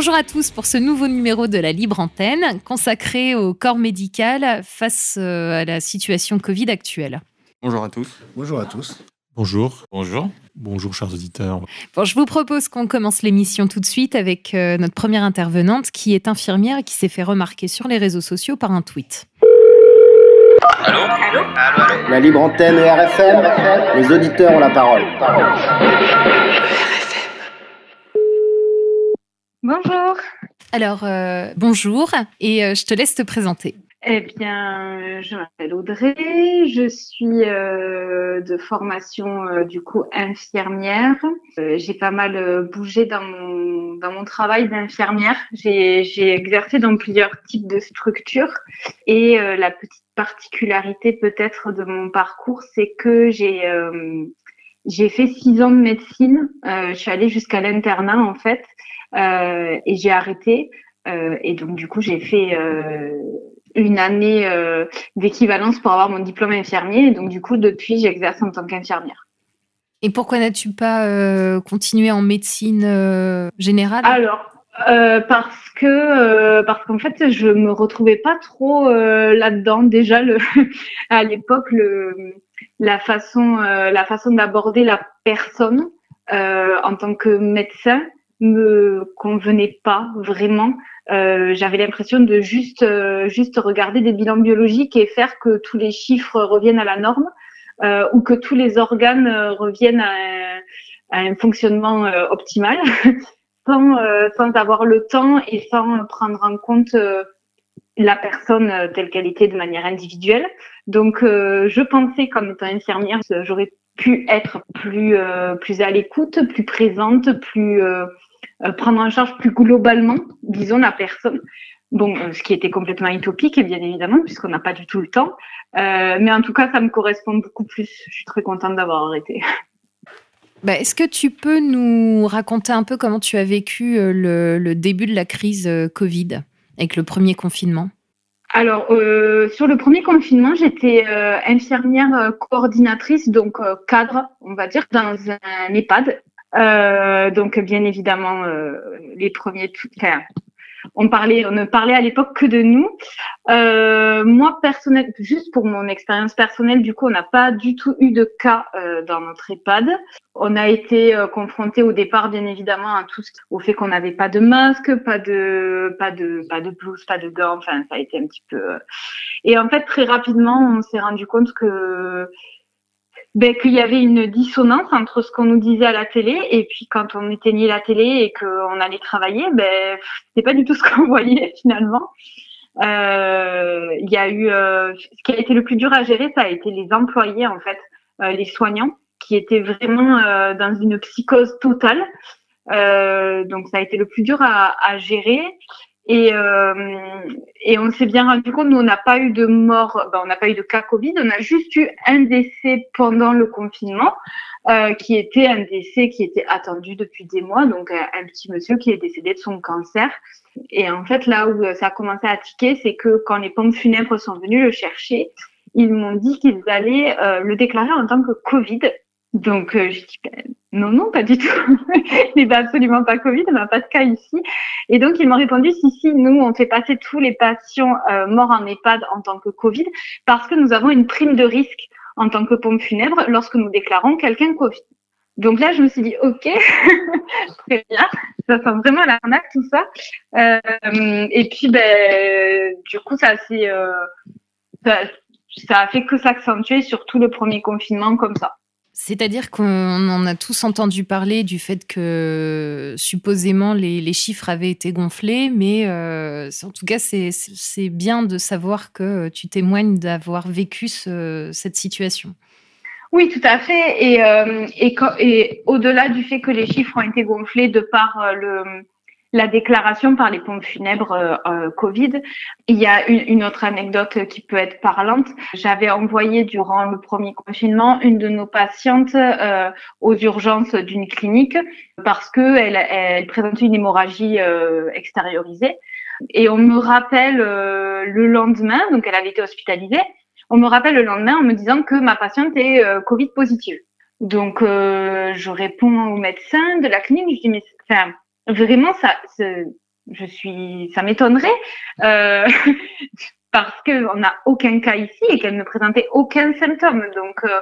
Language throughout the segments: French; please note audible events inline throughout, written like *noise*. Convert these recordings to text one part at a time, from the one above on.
Bonjour à tous pour ce nouveau numéro de la Libre Antenne consacré au corps médical face euh, à la situation Covid actuelle. Bonjour à tous. Bonjour à tous. Bonjour. Bonjour. Bonjour chers auditeurs. Bon, je vous propose qu'on commence l'émission tout de suite avec euh, notre première intervenante qui est infirmière et qui s'est fait remarquer sur les réseaux sociaux par un tweet. Allô Allô Allô, La libre antenne et RFM, les auditeurs ont la parole. Bonjour. Alors, euh, bonjour et euh, je te laisse te présenter. Eh bien, euh, je m'appelle Audrey, je suis euh, de formation euh, du coup infirmière. Euh, j'ai pas mal bougé dans mon dans mon travail d'infirmière. J'ai j'ai exercé dans plusieurs types de structures et euh, la petite particularité peut-être de mon parcours, c'est que j'ai euh, j'ai fait six ans de médecine. Euh, je suis allée jusqu'à l'internat en fait et j'ai arrêté. Euh, et donc du coup, j'ai fait euh, une année euh, d'équivalence pour avoir mon diplôme infirmier. Et donc, du coup, depuis, j'exerce en tant qu'infirmière. Et pourquoi n'as-tu pas euh, continué en médecine euh, générale? Alors, euh, parce que euh, parce qu'en fait, je me retrouvais pas trop euh, là-dedans. Déjà, le, *laughs* à l'époque, le, la façon euh, la façon d'aborder la personne euh, en tant que médecin me convenait pas vraiment. Euh, J'avais l'impression de juste euh, juste regarder des bilans biologiques et faire que tous les chiffres reviennent à la norme euh, ou que tous les organes euh, reviennent à un, à un fonctionnement euh, optimal *laughs* sans euh, sans avoir le temps et sans prendre en compte la personne telle qu'elle était de manière individuelle. Donc je pensais qu'en étant infirmière, j'aurais pu être plus plus à l'écoute, plus présente, plus prendre en charge plus globalement, disons, la personne. Bon, euh, ce qui était complètement utopique, bien évidemment, puisqu'on n'a pas du tout le temps. Euh, mais en tout cas, ça me correspond beaucoup plus. Je suis très contente d'avoir arrêté. *laughs* Bah, Est-ce que tu peux nous raconter un peu comment tu as vécu euh, le, le début de la crise euh, Covid avec le premier confinement? Alors, euh, sur le premier confinement, j'étais euh, infirmière euh, coordinatrice, donc euh, cadre, on va dire, dans un EHPAD. Euh, donc, bien évidemment, euh, les premiers, enfin, on parlait, on ne parlait à l'époque que de nous. Euh, moi, personnel, juste pour mon expérience personnelle, du coup, on n'a pas du tout eu de cas euh, dans notre EHPAD. On a été euh, confronté au départ, bien évidemment, à tout ce, au fait qu'on n'avait pas de masque, pas de, pas de, pas de blouse, pas de gants. Enfin, ça a été un petit peu. Et en fait, très rapidement, on s'est rendu compte que ben, qu'il y avait une dissonance entre ce qu'on nous disait à la télé et puis quand on éteignait la télé et qu'on allait travailler, ben c'était pas du tout ce qu'on *laughs* voyait finalement. Euh, Il y a eu euh, ce qui a été le plus dur à gérer, ça a été les employés en fait, euh, les soignants qui étaient vraiment euh, dans une psychose totale. Euh, donc ça a été le plus dur à, à gérer. Et, euh, et on s'est bien rendu compte, nous, on n'a pas eu de mort, ben, on n'a pas eu de cas Covid, on a juste eu un décès pendant le confinement, euh, qui était un décès qui était attendu depuis des mois, donc un, petit monsieur qui est décédé de son cancer. Et en fait, là où ça a commencé à tiquer, c'est que quand les pompes funèbres sont venus le chercher, ils m'ont dit qu'ils allaient euh, le déclarer en tant que Covid. Donc, euh, j'ai dit, ben, non, non, pas du tout. il *laughs* n'est absolument pas Covid, on n'a pas de cas ici. Et donc, ils m'ont répondu, si, si, nous, on fait passer tous les patients euh, morts en EHPAD en tant que Covid parce que nous avons une prime de risque en tant que pompe funèbre lorsque nous déclarons quelqu'un Covid. Donc là, je me suis dit, OK, *laughs* très bien, ça sent vraiment l'arnaque, tout ça. Euh, et puis, ben, du coup, ça s'est, euh, ça, ça a fait que s'accentuer sur tout le premier confinement comme ça. C'est-à-dire qu'on en a tous entendu parler du fait que supposément les, les chiffres avaient été gonflés, mais euh, en tout cas, c'est- bien de savoir que tu témoignes d'avoir vécu ce- cette situation. Oui, tout à fait. Et, euh, et au-delà du fait que les chiffres ont été gonflés de par euh, le, la déclaration par les pompes funèbres euh, euh, Covid, il y a une, une, autre anecdote qui peut être parlante. J'avais envoyé durant le premier confinement une de nos patientes euh, aux urgences d'une clinique parce que elle, elle présentait une hémorragie extériorisée. Et on me rappelle le lendemain, donc elle avait été hospitalisée, on me rappelle le lendemain en me disant que ma patiente est euh, Covid positive. Donc, euh, je réponds au médecin de la clinique, je dis, mais enfin, vraiment, ça, je suis, ça m'étonnerait, euh, *laughs* parce qu'on n'a aucun cas ici et qu'elle ne présentait aucun symptôme. Donc, euh,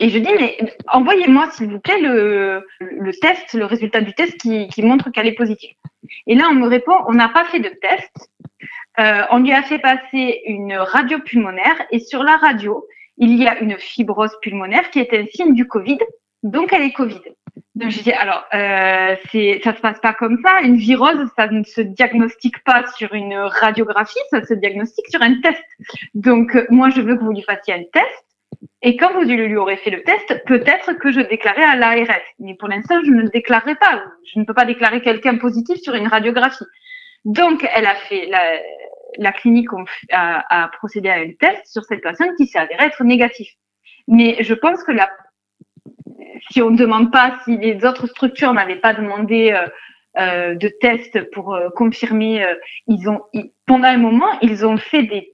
et je dis, mais envoyez-moi, s'il vous plaît, le, le test, le résultat du test qui, qui montre qu'elle est positive. Et là, on me répond, on n'a pas fait de test. Euh, on lui a fait passer une radio pulmonaire et sur la radio, il y a une fibrose pulmonaire qui est un signe du Covid, donc elle est Covid. Donc je dis alors, euh, c'est, ça se passe pas comme ça. Une virose, ça ne se diagnostique pas sur une radiographie, ça se diagnostique sur un test. Donc moi, je veux que vous lui fassiez un test. Et quand vous lui aurez fait le test, peut-être que je déclarerai à l'ARS. Mais pour l'instant, je ne déclarerai pas. Je ne peux pas déclarer quelqu'un positif sur une radiographie. Donc, elle a fait la, la clinique a, a, procédé à un test sur cette personne qui s'est avéré être négatif. Mais je pense que la, si on ne demande pas, si les autres structures n'avaient pas demandé euh, euh, de tests pour euh, confirmer, ils ont pendant un moment, ils ont fait des,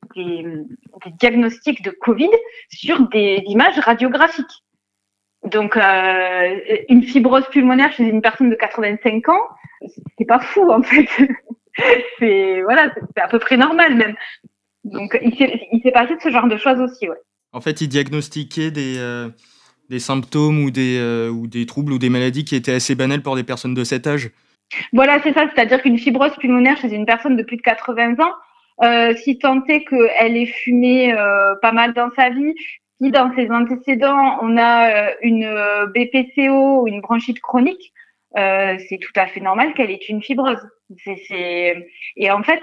diagnostics de Covid sur des images radiographiques. Donc, une fibrose pulmonaire chez une personne de 85 ans, c'est pas fou en fait. *laughs* c'est voilà, c'est à peu près normal même. Donc il s'est passé de ce genre de choses aussi, ouais. En fait, il diagnostiquait des, des symptômes ou des, euh, ou des troubles ou des maladies qui étaient assez banales pour des personnes de cet âge. Voilà, c'est ça. C'est-à-dire qu'une fibrose pulmonaire chez une personne de plus de 80 ans, euh, si tant est qu'elle ait fumé euh, pas mal dans sa vie, si dans ses antécédents on a une BPCO ou une bronchite chronique, c'est tout à fait normal qu'elle ait une fibrose. Et en fait,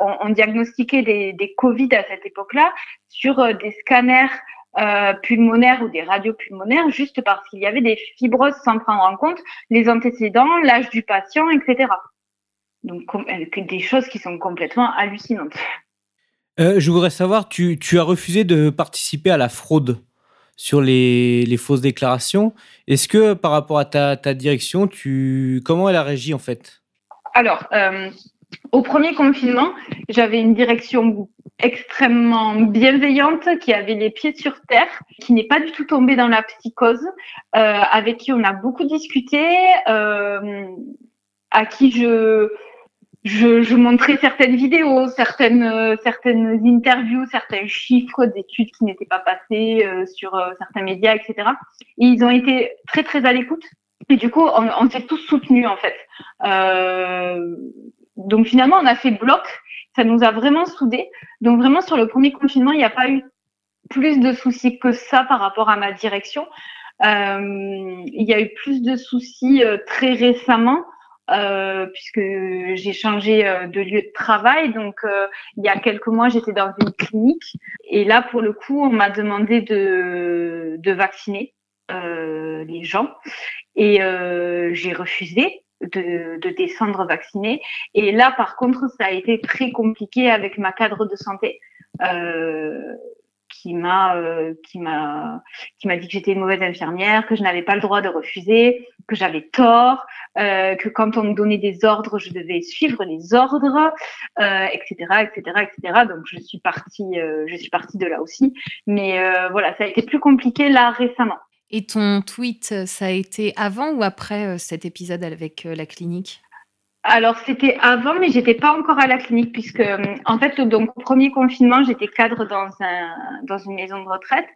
on, diagnostiquait des, Covid à cette époque-là sur des scanners euh, pulmonaires ou des radios pulmonaires juste parce qu'il y avait des fibroses sans prendre en compte les antécédents, l'âge du patient, etc. Donc des choses qui sont complètement hallucinantes. Euh, je voudrais savoir, tu, tu as refusé de participer à la fraude sur les, les fausses déclarations. Est-ce que par rapport à ta, ta, direction, tu comment elle a réagi en fait? Alors, euh, au premier confinement, j'avais une direction extrêmement bienveillante qui avait les pieds sur terre, qui n'est pas du tout tombée dans la psychose, euh, avec qui on a beaucoup discuté, euh, à qui je je, je, montrais certaines vidéos, certaines, euh, certaines interviews, certains chiffres d'études qui n'étaient pas passées euh, sur euh, certains médias, etc. Et ils ont été très très à l'écoute. Et du coup, on, on s'est tous soutenus en fait. Euh, donc finalement, on a fait bloc. Ça nous a vraiment soudés. Donc vraiment sur le premier confinement, il n'y a pas eu plus de soucis que ça par rapport à ma direction. il y a eu plus de soucis très récemment euh, puisque j'ai changé euh, de lieu de travail. Donc, euh, il y a quelques mois, j'étais dans une clinique. Et là, pour le coup, on m'a demandé de, de vacciner euh, les gens. Et euh, j'ai refusé de, de descendre vacciner. Et là, par contre, ça a été très compliqué avec ma cadre de santé. Euh, qui m'a euh, qui m'a qui m'a dit que j'étais une mauvaise infirmière, que je n'avais pas le droit de refuser, que j'avais tort, euh, que quand on me donnait des ordres, je devais suivre les ordres, etc., etc., etc. Donc je suis partie euh, je suis partie de là aussi, mais euh, voilà, ça a été plus compliqué là récemment. Et ton tweet, ça a été avant ou après euh, cet épisode avec la clinique? Alors c'était avant, mais j'étais pas encore à la clinique puisque en fait donc au premier confinement j'étais cadre dans un dans une maison de retraite.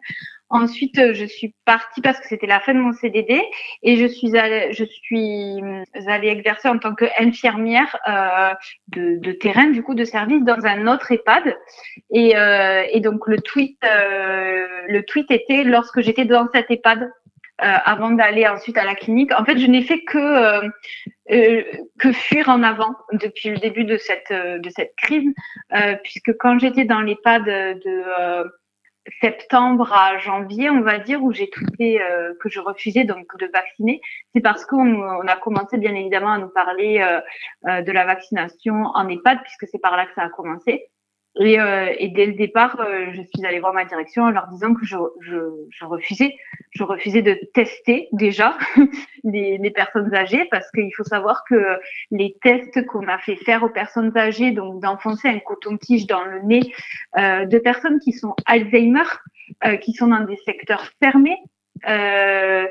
Ensuite je suis partie parce que c'était la fin de mon CDD et je suis allée je suis allée exercer en tant qu'infirmière euh, de, de terrain du coup de service dans un autre EHPAD et, euh, et donc le tweet euh, le tweet était lorsque j'étais dans cet EHPAD euh, avant d'aller ensuite à la clinique. En fait, je n'ai fait que euh, euh, que fuir en avant depuis le début de cette de cette crise, puisque quand j'étais dans l'EHPAD de septembre à janvier, on va dire, où j'ai tweeté euh, que je refusais donc de vacciner, c'est parce qu'on on a commencé bien évidemment à nous parler euh, euh, de la vaccination en EHPAD, puisque c'est par là que ça a commencé. Et, euh, et, dès le départ, euh, je suis allée voir ma direction en leur disant que je, je, je refusais, je refusais de tester déjà *laughs* les, les, personnes âgées parce qu'il faut savoir que les tests qu'on a fait faire aux personnes âgées, donc d'enfoncer un coton-tige dans le nez euh, de personnes qui sont Alzheimer, euh, qui sont dans des secteurs fermés, euh,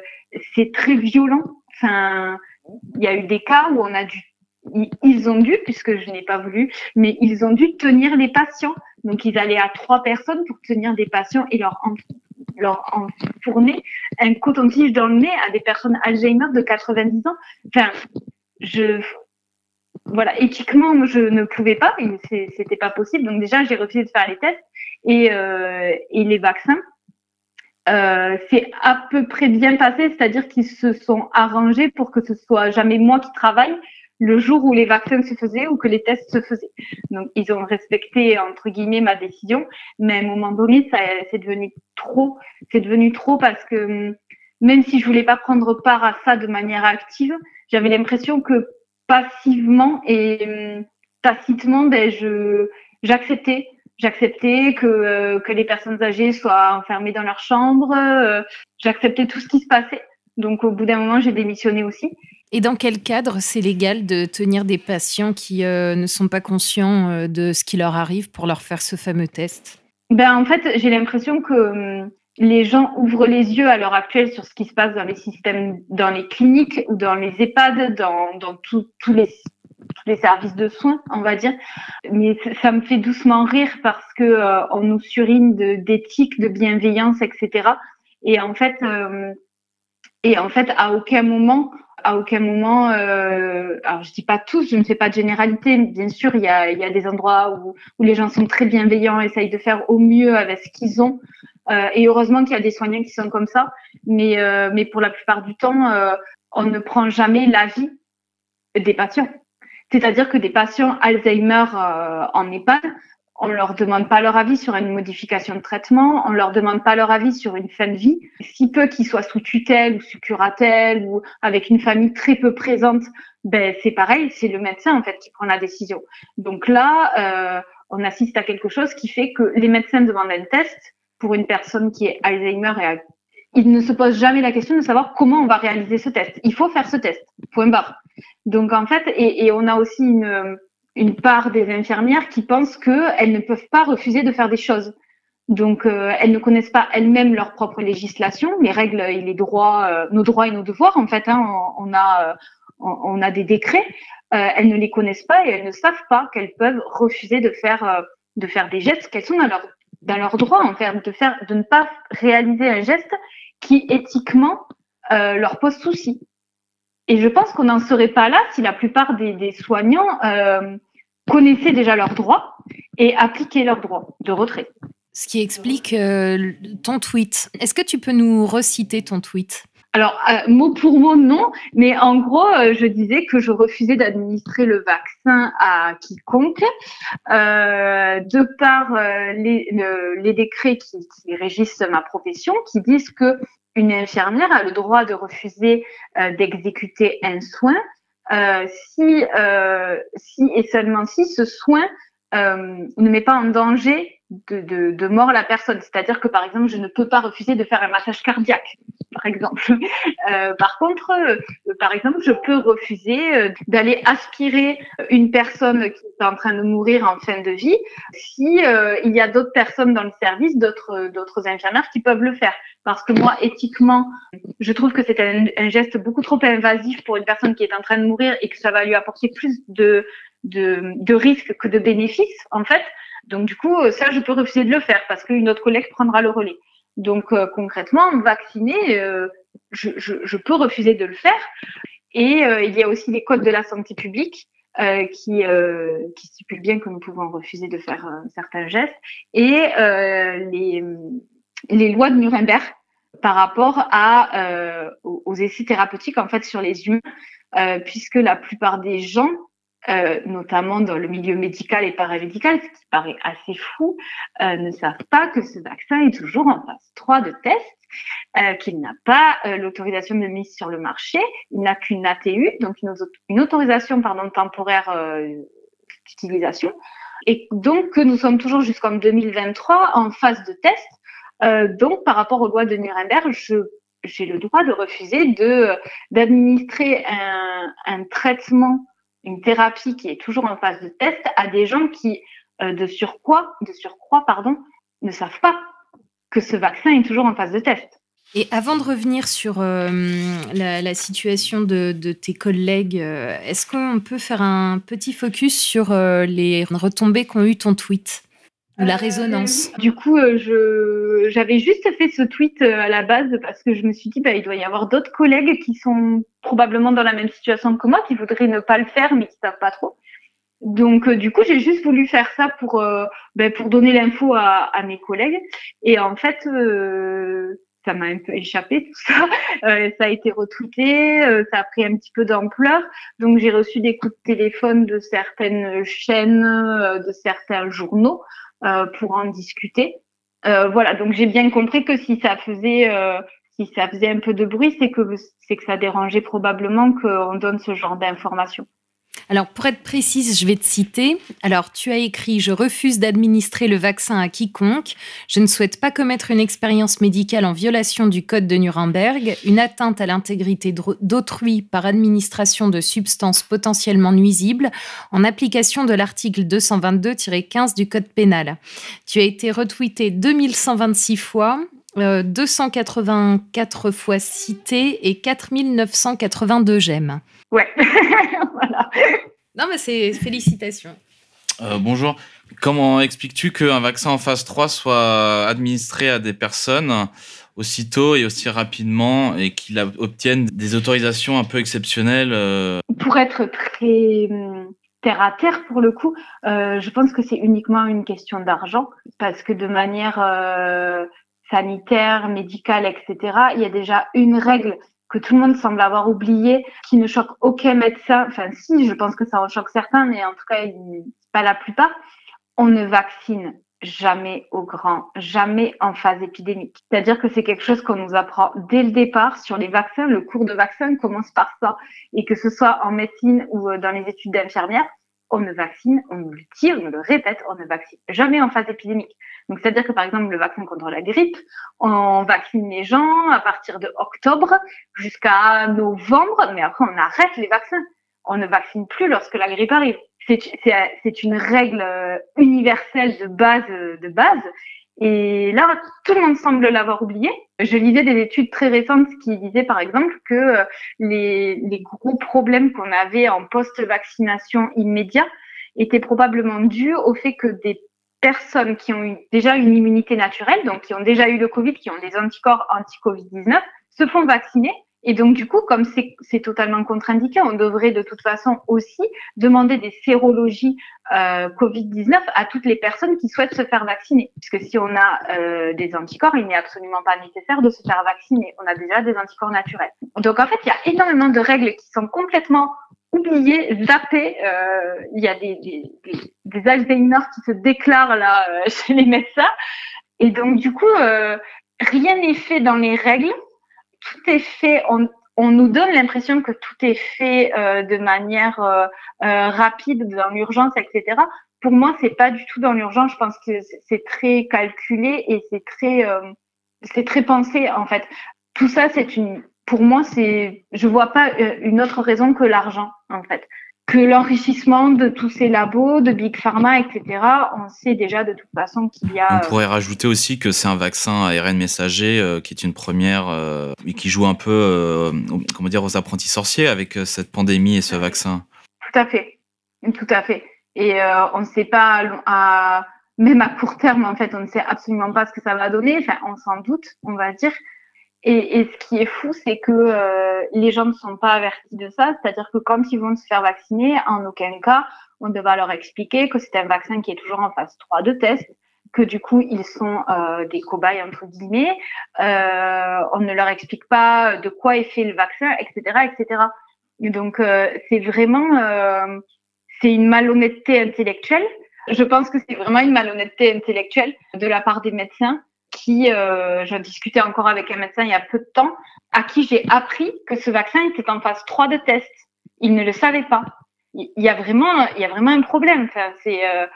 c'est très violent. Enfin, il y a eu des cas où on a dû ils ont dû, puisque je n'ai pas voulu, mais ils ont dû tenir les patients. Donc, ils allaient à trois personnes pour tenir des patients et leur, en, leur enfourner un coton-tige dans le nez à des personnes Alzheimer de 90 ans. Enfin, je, voilà, éthiquement, je ne pouvais pas, c'était pas possible. Donc, déjà, j'ai refusé de faire les tests et, euh, et les vaccins. Euh, c'est à peu près bien passé, c'est-à-dire qu'ils se sont arrangés pour que ce soit jamais moi qui travaille, le jour où les vaccins se faisaient ou que les tests se faisaient. Donc, ils ont respecté, entre guillemets, ma décision. Mais à un moment donné, ça, c'est devenu trop. C'est devenu trop parce que hum, même si je voulais pas prendre part à ça de manière active, j'avais l'impression que passivement et hum, tacitement, ben, je, j'acceptais. J'acceptais que, euh, que les personnes âgées soient enfermées dans leur chambre. Euh, j'acceptais tout ce qui se passait. Donc, au bout d'un moment, j'ai démissionné aussi. Et dans quel cadre c'est légal de tenir des patients qui euh, ne sont pas conscients euh, de ce qui leur arrive pour leur faire ce fameux test? Ben, En fait, j'ai l'impression que hum, les gens ouvrent les yeux à l'heure actuelle sur ce qui se passe dans les systèmes, dans les cliniques ou dans les EHPAD, dans, dans tous les, les services de soins, on va dire. Mais ça me fait doucement rire parce que euh, on nous surine d'éthique, de, bienveillance, etc. Et en fait, euh, et en fait, à aucun moment à aucun moment, euh, alors je dis pas tous, je ne fais pas de généralité, bien sûr, il y a, des endroits où, où les gens sont très bienveillants, essayent de faire au mieux avec ce qu'ils ont, euh, et heureusement qu'il y a des soignants qui sont comme ça, mais, euh, mais pour la plupart du temps, on ne prend jamais l'avis des patients. C'est-à-dire que des patients Alzheimer en EHPAD, on ne leur demande pas leur avis sur une modification de traitement, on ne leur demande pas leur avis sur une fin de vie. Si peu qu'ils soient sous tutelle ou sous curatelle ou avec une famille très peu présente, ben c'est pareil, c'est le médecin en fait qui prend la décision. Donc là, euh, on assiste à quelque chose qui fait que les médecins demandent un test pour une personne qui est Alzheimer et ils ne se posent jamais la question de savoir comment on va réaliser ce test. Il faut faire ce test, point barre. Donc en fait, et, et on a aussi une une part des infirmières qui pensent qu'elles ne peuvent pas refuser de faire des choses. Donc, euh, elles ne connaissent pas elles-mêmes leur propre législation, les règles et les droits, euh, nos droits et nos devoirs. En fait, hein, on, a, on, on, a des décrets. Euh, elles ne les connaissent pas et elles ne savent pas qu'elles peuvent refuser de faire, euh, de faire des gestes qu'elles sont dans leur, dans leur droit, en fait, de faire, de ne pas réaliser un geste qui éthiquement euh, leur pose souci. Et je pense qu'on n'en serait pas là si la plupart des, des soignants euh, connaissaient déjà leurs droits et appliquaient leurs droits de retrait. Ce qui explique euh, ton tweet. Est-ce que tu peux nous reciter ton tweet? Alors, euh, mot pour mot, non, mais en gros, euh, je disais que je refusais d'administrer le vaccin à quiconque, euh, de par les, le, les, décrets qui, qui, régissent ma profession, qui disent que une infirmière a le droit de refuser euh, d'exécuter un soin euh, si, euh, si et seulement si ce soin euh, ne met pas en danger de, de, de mort la personne. C'est-à-dire que par exemple, je ne peux pas refuser de faire un massage cardiaque, par exemple. *laughs* Euh, par contre, euh, par exemple, je peux refuser euh, d'aller aspirer une personne qui est en train de mourir en fin de vie si euh, il y a d'autres personnes dans le service, d'autres d'autres infirmières qui peuvent le faire. Parce que moi, éthiquement, je trouve que c'est un, un geste beaucoup trop invasif pour une personne qui est en train de mourir et que ça va lui apporter plus de de, de risques que de bénéfices, en fait. Donc, du coup, ça, je peux refuser de le faire parce qu'une autre collègue prendra le relais. Donc, euh, concrètement, vacciner, euh, je, je, je, peux refuser de le faire. Et euh, il y a aussi les codes de la santé publique euh, qui, qui stipulent bien que nous pouvons refuser de faire certains gestes. Et les, les lois de Nuremberg par rapport à, aux essais thérapeutiques, en fait, sur les humains, puisque la plupart des gens euh, notamment dans le milieu médical et paramédical, ce qui paraît assez fou, euh, ne savent pas que ce vaccin est toujours en phase 3 de test, euh, qu'il n'a pas l'autorisation de mise sur le marché, il n'a qu'une ATU, donc une, autorisation pardon, temporaire d'utilisation, et donc que nous sommes toujours jusqu'en 2023 en phase de test. Donc, par rapport aux lois de Nuremberg, j'ai le droit de refuser de d'administrer un, un traitement une thérapie qui est toujours en phase de test à des gens qui, euh, de surcroît, de surcroît, pardon, ne savent pas que ce vaccin est toujours en phase de test. Et avant de revenir sur euh, la, situation de, tes collègues, euh, est-ce qu'on peut faire un petit focus sur les retombées qu'ont eu ton tweet? La résonance. Euh, du coup, euh, j'avais juste fait ce tweet euh, à la base parce que je me suis dit bah il doit y avoir d'autres collègues qui sont probablement dans la même situation que moi, qui voudraient ne pas le faire mais qui savent pas trop. Donc du coup, j'ai juste voulu faire ça pour ben, pour donner l'info à, mes collègues et en fait ça m'a un peu échappé tout ça. *laughs* ça a été retweeté, ça a pris un petit peu d'ampleur. Donc j'ai reçu des coups de téléphone de certaines chaînes, de certains journaux pour en discuter. Euh, voilà, donc j'ai bien compris que si ça faisait euh, si ça faisait un peu de bruit, c'est que c'est que ça dérangeait probablement qu'on donne ce genre d'informations. Alors, pour être précise, je vais te citer. Alors, tu as écrit Je refuse d'administrer le vaccin à quiconque. Je ne souhaite pas commettre une expérience médicale en violation du code de Nuremberg, une atteinte à l'intégrité d'autrui par administration de substances potentiellement nuisibles en application de l'article 222-15 du code pénal. Tu as été retweeté 2126 fois. Euh, 284 fois cité et 4982 j'aime. Ouais, *laughs* voilà. Non, mais c'est félicitations. Euh, bonjour. Comment expliques-tu qu'un vaccin en phase 3 soit administré à des personnes aussitôt et aussi rapidement et qu'il obtienne des autorisations un peu exceptionnelles euh... Pour être très hum, terre à terre pour le coup, euh, je pense que c'est uniquement une question d'argent parce que de manière euh, sanitaire, médicale, etc., il y a déjà une règle que tout le monde semble avoir oublié, qui ne choque aucun médecin. Enfin, si, je pense que ça en choque certains, mais en tout cas, pas la plupart. On ne vaccine jamais au grand, jamais en phase épidémique. C'est-à-dire que c'est quelque chose qu'on nous apprend dès le départ sur les vaccins. Le cours de vaccin commence par ça. Et que ce soit en médecine ou euh, dans les études d'infirmière, on ne vaccine, on nous le dit, on le répète, on ne vaccine jamais en phase épidémique. Donc, c'est-à-dire que par exemple, le vaccin contre la grippe, on vaccine les gens à partir de octobre jusqu'à novembre, mais après, on arrête les vaccins. On ne vaccine plus lorsque la grippe arrive. C'est une règle euh, universelle de base, de base. Et là, tout le monde semble l'avoir oublié. Je lisais des études très récentes qui disaient, par exemple, que euh, les, gros problèmes qu'on avait en post-vaccination immédiat étaient probablement dus au fait que des personnes qui ont déjà une immunité naturelle, donc qui ont déjà eu le Covid, qui ont des anticorps anti-Covid-19, se font vacciner et donc, du coup, comme c'est totalement contre-indiqué, on devrait de toute façon aussi demander des sérologies euh, Covid-19 à toutes les personnes qui souhaitent se faire vacciner. Puisque si on a euh, des anticorps, il n'est absolument pas nécessaire de se faire vacciner. On a déjà des anticorps naturels. Donc, en fait, il y a énormément de règles qui sont complètement oubliées, zappées. Euh, il y a des, des, des, Alzheimer qui se déclarent là euh, *laughs* chez les médecins. Et donc, du coup, euh, rien n'est fait dans les règles tout est fait, on, on nous donne l'impression que tout est fait euh, de manière euh, euh, rapide, dans l'urgence, etc. Pour moi, c'est pas du tout dans l'urgence. Je pense que c'est très calculé et c'est très, euh, c'est très pensé en fait. Tout ça, c'est une, pour moi, c'est, je vois pas euh, une autre raison que l'argent en fait que l'enrichissement de tous ces labos, de Big Pharma, etc., on sait déjà de toute façon qu'il y a... On pourrait rajouter aussi que c'est un vaccin ARN messager euh, qui est une première euh, et qui joue un peu, euh, comment dire, aux apprentis sorciers avec euh, cette pandémie et ce vaccin. Tout à fait, tout à fait. Et euh, on ne sait pas, à, même à court terme, en fait, on ne sait absolument pas ce que ça va donner. Enfin, on s'en doute, on va dire. Et, et, ce qui est fou, c'est que euh, les gens ne sont pas avertis de ça. C'est-à-dire que quand ils vont se faire vacciner, en aucun cas, on devra leur expliquer que c'est un vaccin qui est toujours en phase 3 de test, que du coup, ils sont euh, des cobayes, entre guillemets. Euh, on ne leur explique pas de quoi est fait le vaccin, etc., etc. Et donc, euh, c'est vraiment... Euh, c'est une malhonnêteté intellectuelle. Je pense que c'est vraiment une malhonnêteté intellectuelle de la part des médecins qui, euh, j'en discutais encore avec un médecin il y a peu de temps, à qui j'ai appris que ce vaccin était en phase 3 de test. Il ne le savait pas. Il y a vraiment, il y a vraiment un problème. Enfin, c'est, euh,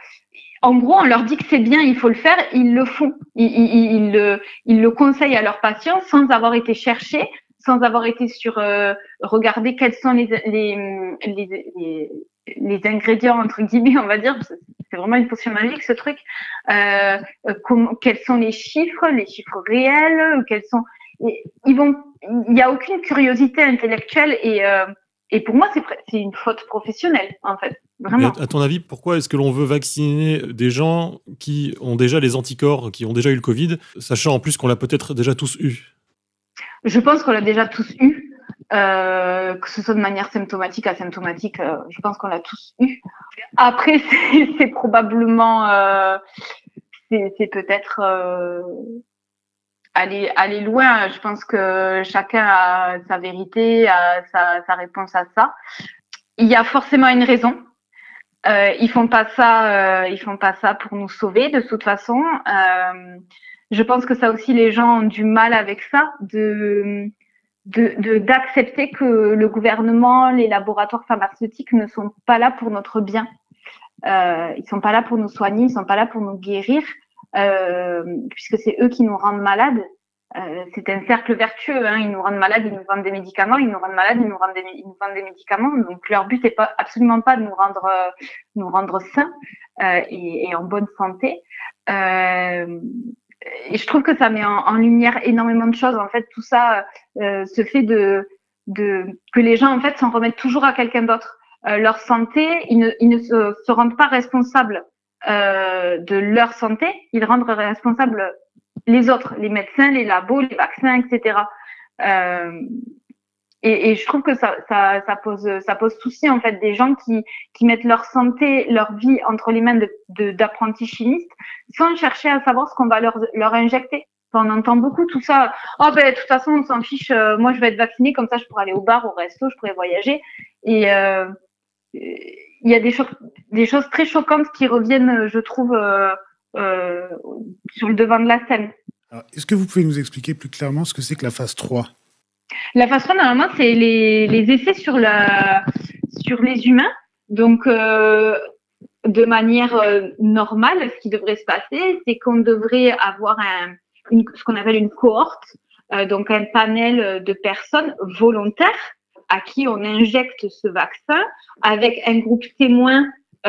en gros, on leur dit que c'est bien, il faut le faire, ils le font. Ils, le, ils le conseillent à leurs patients sans avoir été cherchés, sans avoir été sur euh, regarder quels sont les, les, les, les, ingrédients entre guillemets, on va dire. C'est vraiment une potion magique ce truc. Euh, comment, quels sont les chiffres, les chiffres réels, quels sont. ils vont. Il n'y a aucune curiosité intellectuelle et euh, et pour moi, c'est une faute professionnelle, en fait. Vraiment. À, ton avis, pourquoi est-ce que l'on veut vacciner des gens qui ont déjà les anticorps, qui ont déjà eu le Covid, sachant en plus qu'on l'a peut-être déjà tous eu? Je pense qu'on l'a déjà tous eu. Euh, que ce soit de manière symptomatique, asymptomatique, euh, je pense qu'on l'a tous eu. Après, *laughs* c'est probablement, euh, c'est peut-être euh, aller aller loin. Je pense que chacun a sa vérité, a sa, sa réponse à ça. Il y a forcément une raison. Euh, ils font pas ça, ils font pas ça pour nous sauver de toute façon. Je pense que ça aussi les gens ont du mal avec ça, de d'accepter de, que le gouvernement, les laboratoires pharmaceutiques ne sont pas là pour notre bien. Euh, ils sont pas là pour nous soigner, ils sont pas là pour nous guérir. Euh, puisque c'est eux qui nous rendent malades. Euh, c'est un cercle vertueux. Hein. Ils nous rendent malades, ils nous vendent des médicaments, ils nous rendent malades, ils nous rendent des, ils nous vendent des médicaments. Donc leur but n'est pas absolument pas de nous rendre euh, nous rendre sains euh, et, et, en bonne santé. Euh, et je trouve que ça met en, en, lumière énormément de choses. En fait, tout ça, euh, ce fait de, de que les gens en fait s'en remettent toujours à quelqu'un d'autre. leur santé, ils ne, ils ne se, se rendent pas responsables euh, de leur santé, ils rendent responsables les autres, les médecins, les labos, les vaccins, etc. Et, je trouve que ça, pose, souci en fait des gens qui, mettent leur santé, leur vie entre les mains d'apprentis chimistes, sans chercher à savoir ce qu'on va leur, injecter. on entend beaucoup tout ça. Oh ben de toute façon on s'en fiche. Euh, moi je vais être vacciné comme ça je pourrais aller au bar, au resto, je pourrais voyager. Et euh, il y a des, cho des choses très choquantes qui reviennent, je trouve, euh, sur le devant de la scène. Est-ce que vous pouvez nous expliquer plus clairement ce que c'est que la phase 3 La 3, normalement, c'est les, effets sur, les humains. Donc, euh, de manière euh, normale, ce qui devrait se passer, c'est qu'on devrait avoir un, ce qu'on appelle une cohorte, euh, donc un panel de personnes volontaires à qui on injecte ce vaccin avec un groupe témoin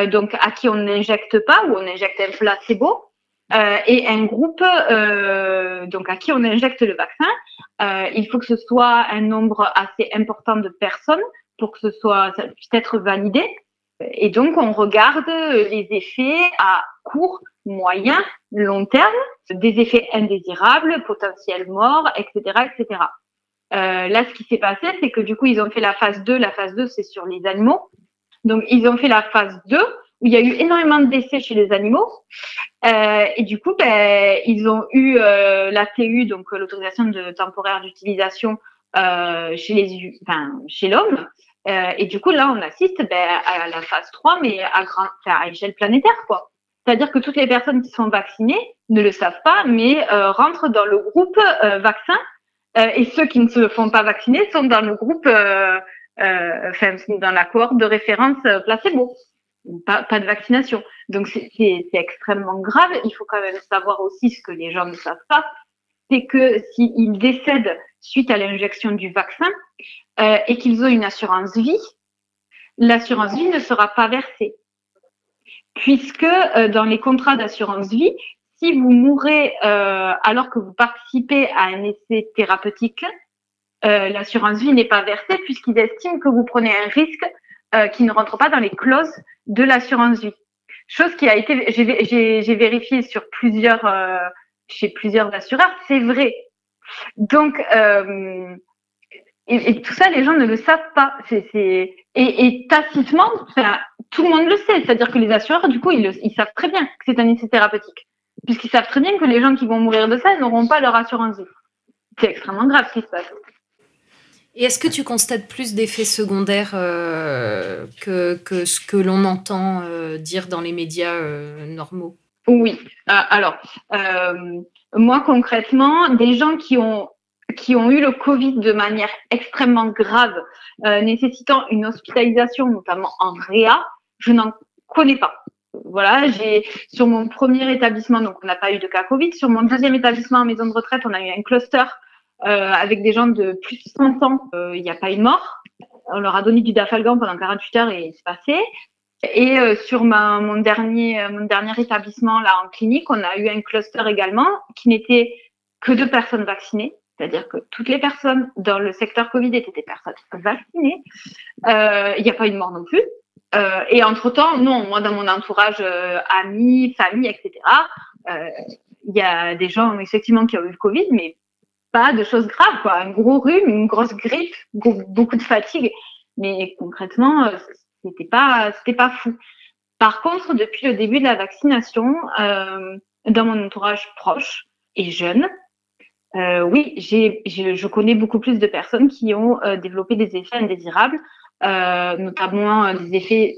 donc à qui on n'injecte pas ou on injecte un placebo euh, et un groupe euh, donc à qui on injecte le vaccin. Euh, il faut que ce soit un nombre assez important de personnes pour que ce soit ça puisse être validé. Et donc on regarde les effets à court, moyen, long terme, des effets indésirables, potentiels morts, etc., etc. Euh, là, ce qui s'est passé, c'est que du coup, ils ont fait la phase 2. La phase 2, c'est sur les animaux. Donc, ils ont fait la phase 2 où il y a eu énormément de décès chez les animaux. Euh, et du coup, ben, ils ont eu euh, la TU, donc euh, l'autorisation de temporaire d'utilisation euh, chez les, enfin, chez l'homme. Euh, et du coup, là, on assiste ben, à la phase 3, mais à, grand, à échelle planétaire, quoi. C'est-à-dire que toutes les personnes qui sont vaccinées ne le savent pas, mais rentrent dans le groupe vaccin euh, et ceux qui ne se font pas vacciner sont dans le groupe, euh, euh, enfin, dans la cohorte de référence placebo. Pas, de vaccination. Donc c'est extrêmement grave. Il faut quand même savoir aussi ce que les gens ne savent pas, c'est que s'ils décèdent suite à l'injection du vaccin euh, et qu'ils ont une assurance vie, l'assurance vie ne sera pas versée. Puisque euh, dans les contrats d'assurance vie, si vous mourrez euh, alors que vous participez à un essai thérapeutique, l'assurance vie n'est pas versée puisqu'ils estiment que vous prenez un risque qui ne rentre pas dans les clauses de l'assurance vie. Chose qui a été, j'ai vérifié sur plusieurs, euh, chez plusieurs assureurs, c'est vrai. Donc, euh, et, tout ça, les gens ne le savent pas. C'est, et, et, tacitement, tout le monde le sait. C'est-à-dire que les assureurs, du coup, ils, le, ils savent très bien que c'est un essai thérapeutique puisqu'ils savent très bien que les gens qui vont mourir de ça n'auront pas leur assurance vie. C'est extrêmement grave ce qui se passe. Et est-ce que tu constates plus d'effets secondaires euh, que, que, ce que l'on entend euh, dire dans les médias euh, normaux? Oui. alors, moi concrètement, des gens qui ont qui ont eu le Covid de manière extrêmement grave, nécessitant une hospitalisation, notamment en réa, je n'en connais pas. Voilà, j'ai sur mon premier établissement, donc on n'a pas eu de cas Covid. Sur mon deuxième établissement en maison de retraite, on a eu un cluster euh, avec des gens de plus de 100 ans, euh, il n'y a pas eu de mort. On leur a donné du dafalgan pendant 48 heures et c'est passé. Et euh, sur ma, mon dernier mon dernier établissement là en clinique, on a eu un cluster également qui n'était que de personnes vaccinées, c'est-à-dire que toutes les personnes dans le secteur Covid étaient des personnes vaccinées. Il n'y a pas eu de mort non plus. et entre temps, non, moi dans mon entourage, amis, famille, etc. Il y a des gens effectivement qui ont eu le Covid, mais pas de choses graves, quoi. Un gros rhume, une grosse grippe, beaucoup de fatigue. Mais concrètement, euh, c'était pas, c'était pas fou. Par contre, depuis le début de la vaccination, euh, dans mon entourage proche et jeune, euh, oui, j'ai, je connais beaucoup plus de personnes qui ont développé des effets indésirables, notamment des effets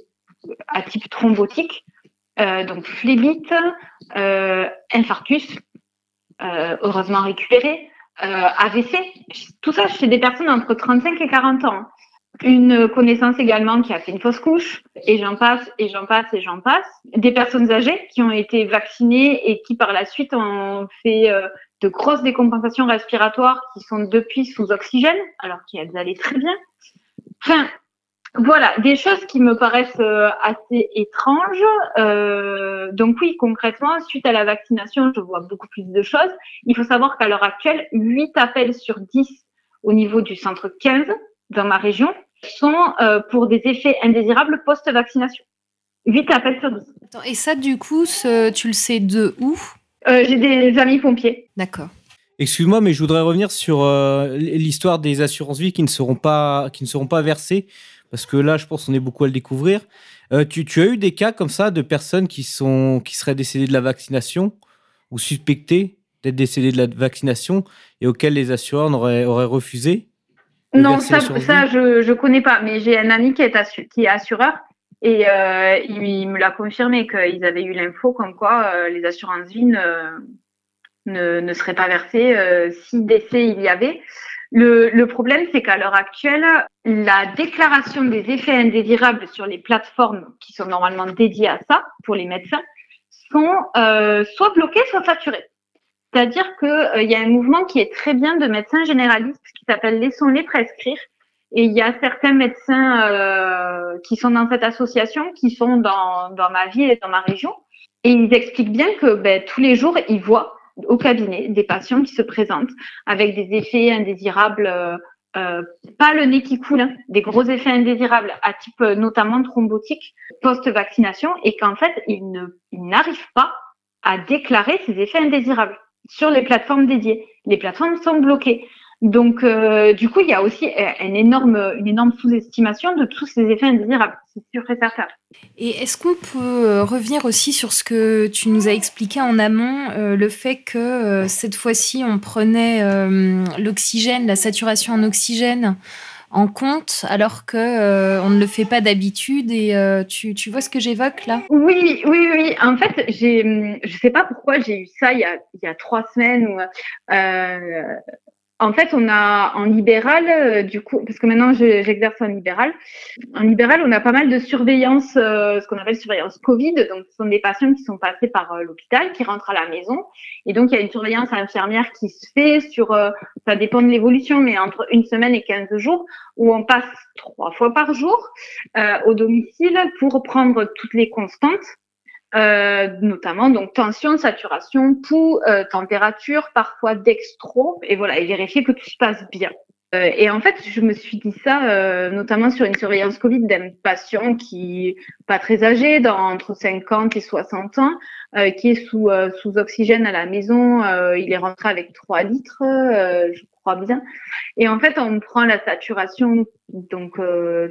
à type thrombotique, donc phlébite, infarctus, heureusement récupéré, euh, AVC. Tout ça chez des personnes entre 35 et 40 ans. Une connaissance également qui a fait une fausse couche, et j'en passe, et j'en passe, et j'en passe. Des personnes âgées qui ont été vaccinées et qui par la suite ont fait euh, de grosses décompensations respiratoires qui sont depuis sous oxygène, alors qu'elles allaient très bien. Voilà, des choses qui me paraissent euh, assez étranges. Euh, donc oui, concrètement, suite à la vaccination, je vois beaucoup plus de choses. Il faut savoir qu'à l'heure actuelle, 8 appels sur 10 au niveau du centre 15 dans ma région sont euh, pour des effets indésirables post-vaccination. 8 appels sur 10. et ça, du coup, tu le sais de où? J'ai des amis pompiers. D'accord. Excuse-moi, mais je voudrais revenir sur l'histoire des assurances vie qui ne seront pas, qui ne seront pas versées parce que là, je pense qu'on est beaucoup à le découvrir. Euh, tu, as eu des cas comme ça de personnes qui, sont, qui seraient décédées de la vaccination ou suspectées d'être décédées de la vaccination et auxquelles les assureurs auraient, auraient refusé Non, ça, ça je ne connais pas, mais j'ai un ami qui est, qui est assureur et euh, il, me l'a confirmé qu'ils avaient eu l'info comme quoi euh, les assurances vie ne, ne, ne seraient pas versées si décès il y avait. Le, le problème, c'est qu'à l'heure actuelle, la déclaration des effets indésirables sur les plateformes qui sont normalement dédiées à ça pour les médecins sont euh, soit bloquées, soit saturées. C'est-à-dire qu'il euh, y a un mouvement qui est très bien de médecins généralistes qui s'appelle Laissons-les prescrire. Et il y a certains médecins euh, qui sont dans cette association, qui sont dans, dans ma ville et dans ma région. Et ils expliquent bien que ben, tous les jours, ils voient au cabinet des patients qui se présentent avec des effets indésirables, euh, euh, pas le nez qui coule, hein, des gros effets indésirables à type euh, notamment thrombotique post-vaccination et qu'en fait, ils n'arrivent pas à déclarer ces effets indésirables sur les plateformes dédiées. Les plateformes sont bloquées. Donc, euh, du coup, il y a aussi euh, une énorme, une énorme sous-estimation de tous ces effets indésirables, c'est sûr et certain. Et est-ce qu'on peut euh, revenir aussi sur ce que tu nous as expliqué en amont, le fait que cette fois-ci, on prenait l'oxygène, la saturation en oxygène en compte, alors que on ne le fait pas d'habitude. Et tu, tu, vois ce que j'évoque là? Oui, oui, oui. En fait, j'ai, je sais pas pourquoi j'ai eu ça il y a, il y a trois semaines. Où, en fait, on a en libéral, euh, du coup, parce que maintenant j'exerce en libéral. En libéral, on a pas mal de surveillance, euh, ce qu'on appelle surveillance Covid. Donc, ce sont des patients qui sont passés par euh, l'hôpital, qui rentrent à la maison. Et donc, il y a une surveillance infirmière qui se fait sur, ça dépend de l'évolution, mais entre une semaine et 15 jours, où on passe trois fois par jour au domicile pour prendre toutes les constantes euh, notamment donc tension, saturation, pouls, euh, température, parfois dextro, et voilà, et vérifier que tout se passe bien. Euh, et en fait, je me suis dit ça, notamment sur une surveillance Covid d'un patient qui pas très âgé, dans, entre 50 et 60 ans, qui est sous, sous oxygène à la maison. il est rentré avec 3 litres, je crois bien. Et en fait, on prend la saturation donc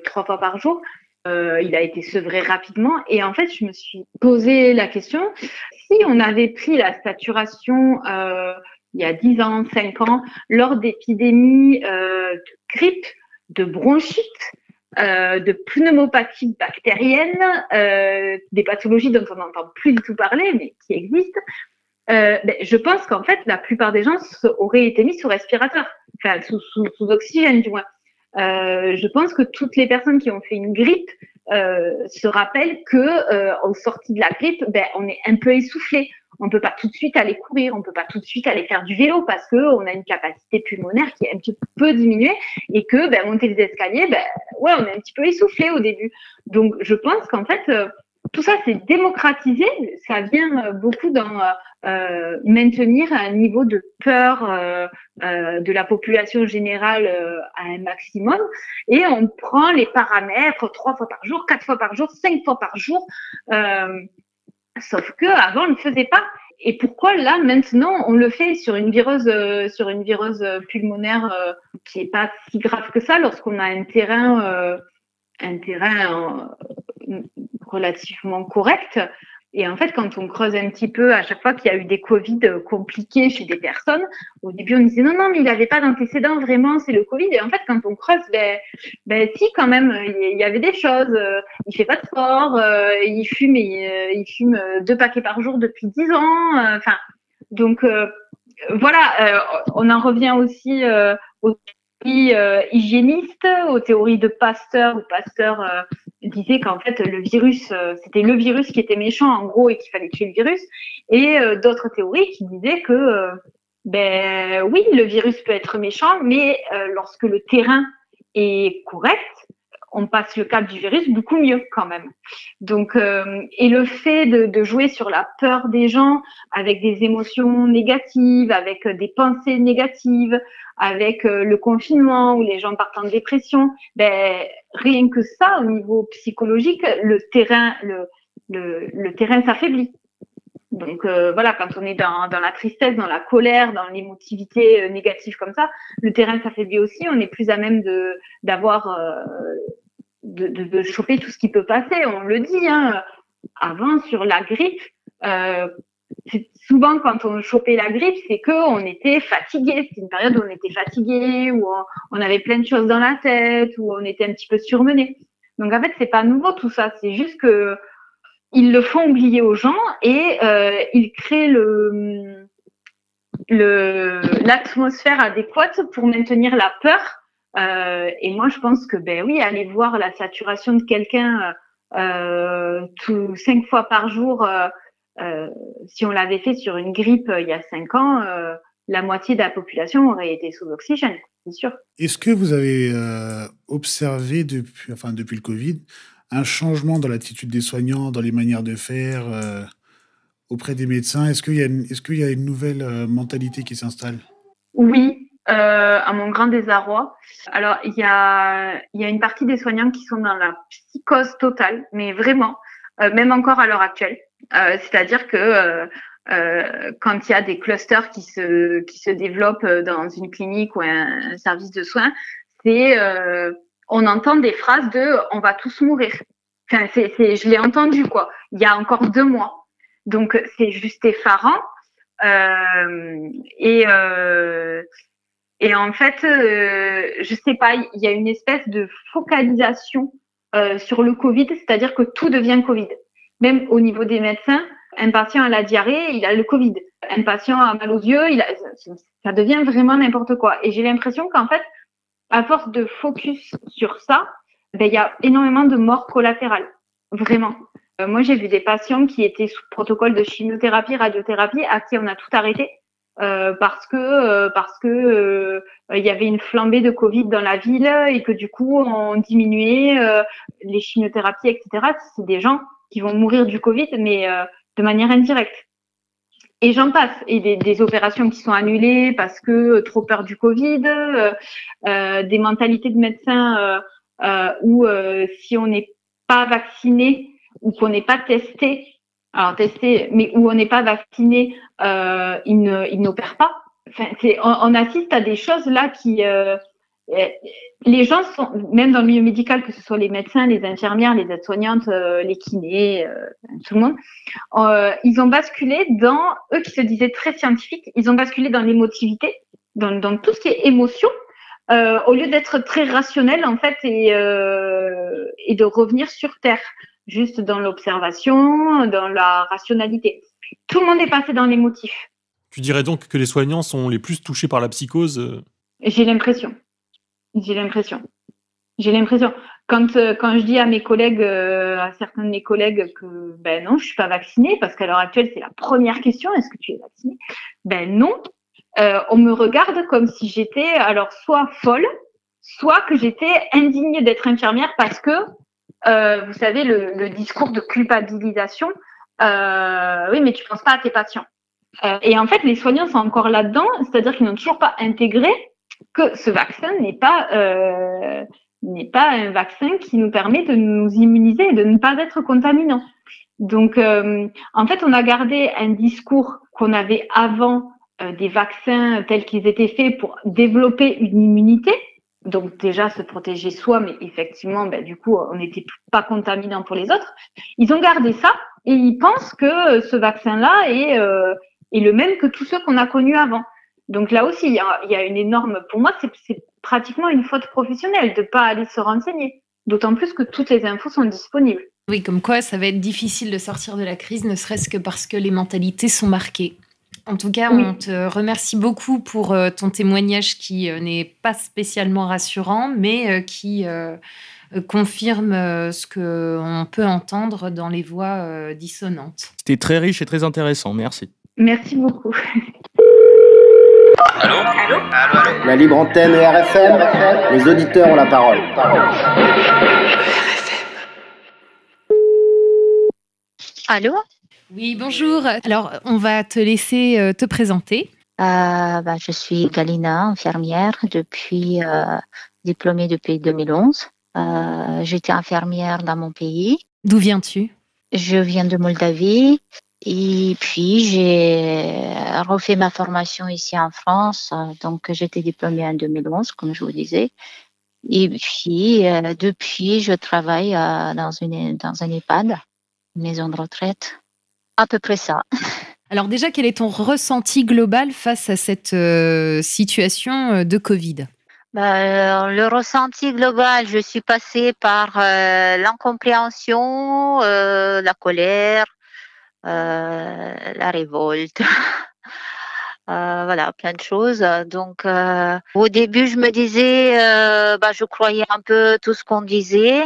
trois fois par jour. Euh, il a été sevré rapidement. Et en fait, je me suis posé la question, si on avait pris la saturation euh, il y a 10 ans, 5 ans, lors d'épidémies euh, de grippe, de bronchite, de pneumopathie bactérienne, des pathologies dont on n'entend plus du tout parler, mais qui existent. Ben, je pense qu'en fait, la plupart des gens auraient été mis sous respirateur, enfin sous oxygène du moins. Euh, je pense que toutes les personnes qui ont fait une grippe euh, se rappellent que euh, en sortie de la grippe, ben, on est un peu essoufflé. On peut pas tout de suite aller courir, on peut pas tout de suite aller faire du vélo parce que on a une capacité pulmonaire qui est un petit peu diminuée et que ben, monter les escaliers, ben, ouais, on est un petit peu essoufflé au début. Donc, je pense qu'en fait, euh, tout ça, c'est démocratisé. Ça vient euh, beaucoup dans euh, maintenir un niveau de peur euh, euh, de la population générale à un maximum. Et on prend les paramètres trois fois par jour, quatre fois par jour, cinq fois par jour. Sauf que avant, on ne faisait pas. Et pourquoi là maintenant on le fait sur une vireuse euh, sur une vireuse pulmonaire qui est pas si grave que ça lorsqu'on a un terrain un terrain relativement correct. Et en fait, quand on creuse un petit peu, à chaque fois qu'il y a eu des Covid compliqués chez des personnes, au début, on disait non, non, mais il n'avait pas d'antécédent, vraiment, c'est le Covid. Et en fait, quand on creuse, ben, ben si, quand même, il y avait des choses. Euh, Il fait pas de sport, euh, il fume, il, euh, il fume deux paquets par jour depuis dix ans. euh, Enfin, donc euh, voilà, euh, on en revient aussi euh, aux théories euh, hygiénistes, aux théories de Pasteur, où Pasteur euh, disait qu'en fait le virus, euh, c'était le virus qui était méchant en gros et qu'il fallait tuer le virus, et euh, d'autres théories qui disaient que euh, ben oui, le virus peut être méchant, mais lorsque le terrain est correct, on passe le cap du virus beaucoup mieux quand même. Donc, euh, et le fait de, de jouer sur la peur des gens avec des émotions négatives, avec euh, des pensées négatives, avec euh, le confinement où les gens partent en dépression, ben rien que ça au niveau psychologique, le terrain, le, le, le terrain s'affaiblit. Donc euh, voilà, quand on est dans, dans la tristesse, dans la colère, dans l'émotivité euh, négative comme ça, le terrain s'affaiblit aussi. On est plus à même de d'avoir euh, de, de, de choper tout ce qui peut passer. On le dit. Hein. Avant sur la grippe, euh, souvent quand on chopait la grippe, c'est que on était fatigué. C'est une période où on était fatigué, où on, avait plein de choses dans la tête, où on était un petit peu surmené. Donc en fait, c'est pas nouveau tout ça. C'est juste que ils le font oublier aux gens et euh, ils créent le l'atmosphère adéquate pour maintenir la peur. Euh, et moi, je pense que ben oui, aller voir la saturation de quelqu'un euh, tout cinq fois par jour, euh, euh, si on l'avait fait sur une grippe euh, il y a cinq ans, euh, la moitié de la population aurait été sous oxygène, c'est sûr. Est-ce que vous avez euh, observé depuis, enfin, depuis le Covid un changement dans l'attitude des soignants, dans les manières de faire euh, auprès des médecins? Est-ce qu'il y, a une- est-ce qu'il y a une nouvelle euh, mentalité qui s'installe? Oui, euh, à mon grand désarroi. Alors, il y a, y a une partie des soignants qui sont dans la psychose totale, mais vraiment, euh, même encore à l'heure actuelle. Euh, C'est-à-dire que euh, euh, quand il y a des clusters qui se, qui se développent dans une clinique ou un, service de soins, c'est on entend des phrases de on va tous mourir. Enfin, c'est, c'est, je l'ai entendu quoi. Il y a encore deux mois. Donc c'est juste effarant. Et et en fait, euh, je sais pas, il y a une espèce de focalisation euh, sur le Covid, c'est-à-dire que tout devient Covid. Même au niveau des médecins, un patient a la diarrhée, il a le Covid. Un patient a mal aux yeux, il a, ça devient vraiment n'importe quoi. Et j'ai l'impression qu'en fait, à force de focus sur ça, ben, il y a énormément de morts collatérales. Vraiment. Euh, moi, j'ai vu des patients qui étaient sous protocole de chimiothérapie, radiothérapie, à qui on a tout arrêté euh, parce que euh, parce que euh, il y avait une flambée de Covid dans la ville et que du coup on diminuait les chimiothérapies, etc. C'est des gens qui vont mourir du Covid, mais de manière indirecte. Et j'en passe. Et des, des opérations qui sont annulées parce que trop peur du Covid, des mentalités de médecins où si on n'est pas vacciné ou qu'on n'est pas testé, alors testé, mais où on n'est pas vacciné, euh, il n'opère pas. On, assiste à des choses là qui, euh, les gens sont, même dans le milieu médical, que ce soit les médecins, les infirmières, les aides-soignantes, euh, les kinés, tout le monde, ils ont basculé dans, eux qui se disaient très scientifiques, ils ont basculé dans l'émotivité, dans, tout ce qui est émotion, au lieu d'être très rationnel en fait et de revenir sur Terre, juste dans l'observation, dans la rationalité. Tout le monde est passé dans l'émotif. Tu dirais donc que les soignants sont les plus touchés par la psychose J'ai l'impression. J'ai l'impression. J'ai l'impression. Quand, euh, quand je dis à mes collègues, euh, à certains de mes collègues que ben non, je suis pas vaccinée, parce qu'à l'heure actuelle, c'est la première question, est-ce que tu es vaccinée? Ben non. Euh, on me regarde comme si j'étais alors soit folle, soit que j'étais indignée d'être infirmière parce que, vous savez, le, le, discours de culpabilisation, oui, mais tu penses pas à tes patients. et en fait, les soignants sont encore là-dedans, c'est-à-dire qu'ils n'ont toujours pas intégré que ce vaccin n'est pas euh, n'est pas un vaccin qui nous permet de nous immuniser et de ne pas être contaminant. Donc, euh, en fait, on a gardé un discours qu'on avait avant euh, des vaccins tels qu'ils étaient faits pour développer une immunité. Donc déjà se protéger soi, mais effectivement, ben, du coup, on n'était pas contaminant pour les autres. Ils ont gardé ça et ils pensent que ce vaccin-là est, est le même que tous ceux qu'on a connus avant. Donc là aussi, il y a, une énorme, pour moi, c'est pratiquement une faute professionnelle de ne pas aller se renseigner. D'autant plus que toutes les infos sont disponibles. Oui, comme quoi ça va être difficile de sortir de la crise, ne serait-ce que parce que les mentalités sont marquées. En tout cas, on te remercie beaucoup pour euh, ton témoignage qui euh, n'est pas spécialement rassurant, mais euh, qui confirme ce qu'on peut entendre dans les voix dissonantes. C'était très riche et très intéressant. Merci. Merci beaucoup. Allô allô, allô, La libre antenne RFM, les auditeurs ont la parole. Allô Oui, bonjour. Alors, on va te laisser euh, te présenter. Euh, bah, je suis Galina, infirmière, depuis euh, diplômée depuis 2011. J'étais infirmière dans mon pays. D'où viens-tu? Je viens de Moldavie. Et puis, j'ai refait ma formation ici en France. Donc, j'étais diplômée en 2011, comme je vous disais. Et puis, euh, depuis, je travaille euh, dans, une, dans un EHPAD, une maison de retraite. À peu près ça. *laughs* Alors déjà, quel est ton ressenti global face à cette euh, situation de Covid? Bah, le ressenti global, je suis passée par l'incompréhension, la colère, euh, la révolte. *laughs* Euh, voilà, plein de choses. Donc, euh, au début, je me disais, bah, je croyais un peu tout ce qu'on disait.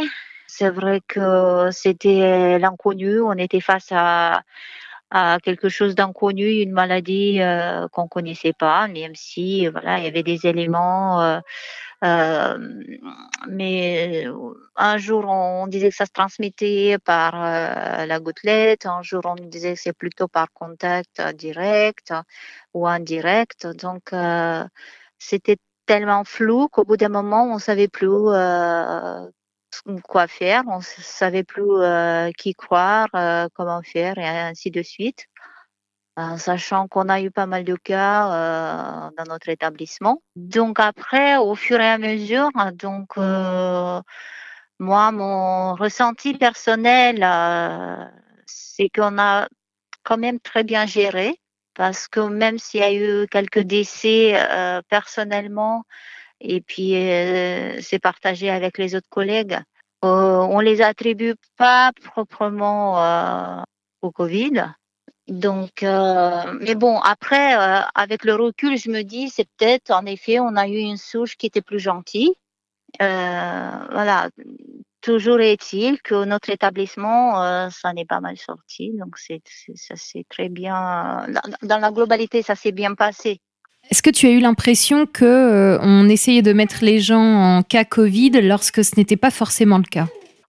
C'est vrai que c'était l'inconnu. On était face à, quelque chose d'inconnu, une maladie qu'on connaissait pas, même si voilà, il y avait des éléments euh, mais euh, un jour, on disait que ça se transmettait par euh, la gouttelette, un jour, on disait que c'est plutôt par contact direct ou indirect. Donc, c'était tellement flou qu'au bout d'un moment, on savait plus quoi faire, on savait plus qui croire, comment faire et ainsi de suite. Sachant qu'on a eu pas mal de cas euh, dans notre établissement. Donc après, au fur et à mesure, donc euh, moi, mon ressenti personnel, euh, c'est qu'on a quand même très bien géré, parce que même s'il y a eu quelques décès personnellement, et puis c'est partagé avec les autres collègues, on les attribue pas proprement au Covid donc, euh, mais bon, après, euh, avec le recul, je me dis, c'est peut-être, en effet, on a eu une souche qui était plus gentille. Euh, voilà. Toujours est-il que notre établissement, ça n'est pas mal sorti. Donc, c'est, ça s'est très bien, dans, la globalité, ça s'est bien passé. Est-ce que tu as eu l'impression que on essayait de mettre les gens en cas Covid lorsque ce n'était pas forcément le cas?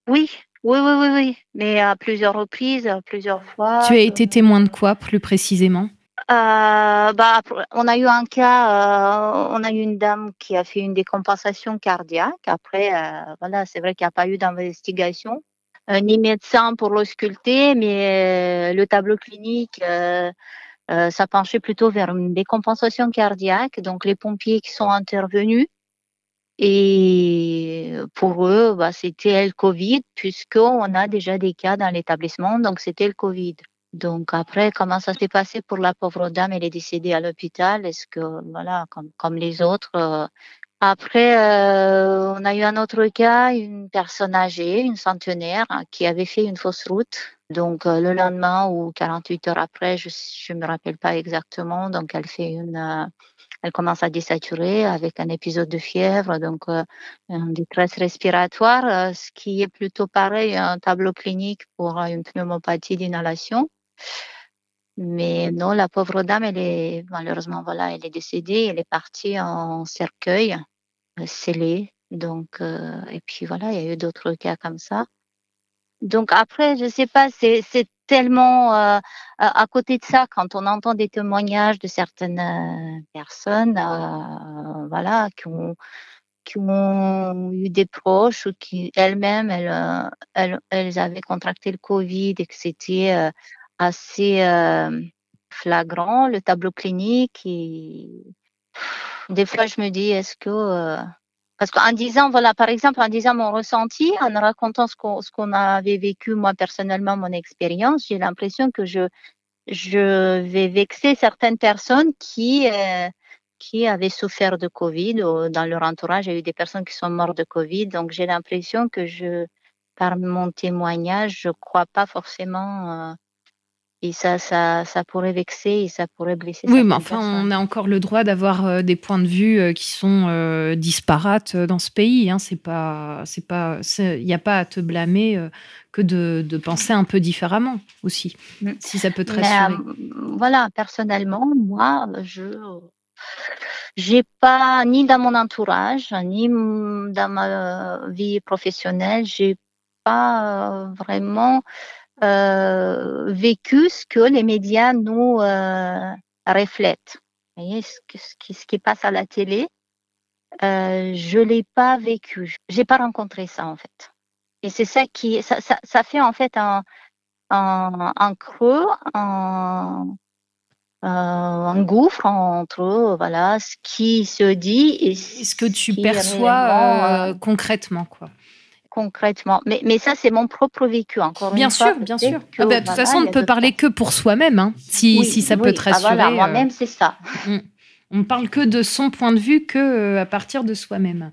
Oui, oui, oui, oui, oui, mais à plusieurs reprises, plusieurs fois. Tu as été témoin de quoi plus précisément? Euh, bah, on a eu un cas, euh, on a eu une dame qui a fait une décompensation cardiaque. Après, euh, voilà, c'est vrai qu'il n'y a pas eu d'investigation, ni médecin pour l'ausculter, mais le tableau clinique, ça penchait plutôt vers une décompensation cardiaque. Donc, les pompiers qui sont intervenus Et pour eux, bah, c'était le Covid, puisqu'on a déjà des cas dans l'établissement, donc c'était le Covid. Donc après, comment ça s'est passé pour la pauvre dame Elle est décédée à l'hôpital? Est-ce que, voilà, comme, comme les autres. euh, Après, euh, on a eu un autre cas, une personne âgée, une centenaire, hein, qui avait fait une fausse route. Donc euh, le lendemain ou 48 heures après, je ne me rappelle pas exactement. Donc elle fait une, euh, elle commence à désaturer avec un épisode de fièvre, donc euh, une détresse respiratoire, euh, ce qui est plutôt pareil, un tableau clinique pour une pneumopathie d'inhalation. Mais non, la pauvre dame, elle est malheureusement voilà, elle est décédée, elle est partie en cercueil scellé. Donc euh, et puis voilà, il y a eu d'autres cas comme ça. Donc après, je sais pas, c'est c'est tellement euh, à côté de ça, quand on entend des témoignages de certaines euh, personnes, euh, voilà, qui ont qui ont eu des proches ou qui elles-mêmes elles, euh, elles, elles avaient contracté le Covid et que c'était euh, assez euh, flagrant le tableau clinique et des fois je me dis est-ce que euh, parce qu'en disant voilà par exemple en disant mon ressenti en racontant ce qu'on ce qu'on avait vécu moi personnellement mon expérience j'ai l'impression que je je vais vexer certaines personnes qui euh, qui avaient souffert de Covid ou dans leur entourage. Il y a eu des personnes qui sont mortes de Covid. Donc j'ai l'impression que je par mon témoignage je crois pas forcément euh, et ça, ça, ça pourrait vexer et ça pourrait blesser. Oui, mais enfin, personnes. on a encore le droit d'avoir euh, des points de vue euh, qui sont euh, disparates dans ce pays. Hein. C'est pas, c'est pas, il n'y a pas à te blâmer euh, que de, de penser un peu différemment aussi, si ça peut te Mais, rassurer. euh, voilà, personnellement, moi, je j'ai pas ni dans mon entourage, ni dans ma vie professionnelle, j'ai pas vraiment euh, vécu ce que les médias nous euh, reflètent. Vous voyez, ce, qui, ce qui passe à la télé, euh, je l'ai pas vécu. J'ai pas rencontré ça en fait. Et c'est ça qui, ça, ça, ça fait en fait un, un, un creux, un, euh, un gouffre entre voilà ce qui se dit et ce que tu perçois réellement, euh, euh, concrètement, quoi. Concrètement. Mais, mais ça, c'est mon propre vécu, encore Bien une sûr, fois. bien sûr. que, Ah bah, de toute voilà, façon, on ne peut parler que pour soi-même, hein, si, Oui, si ça peut te Ah, rassurer. voilà, euh, moi-même, c'est ça. On ne parle que de son point de vue que euh, à partir de soi-même.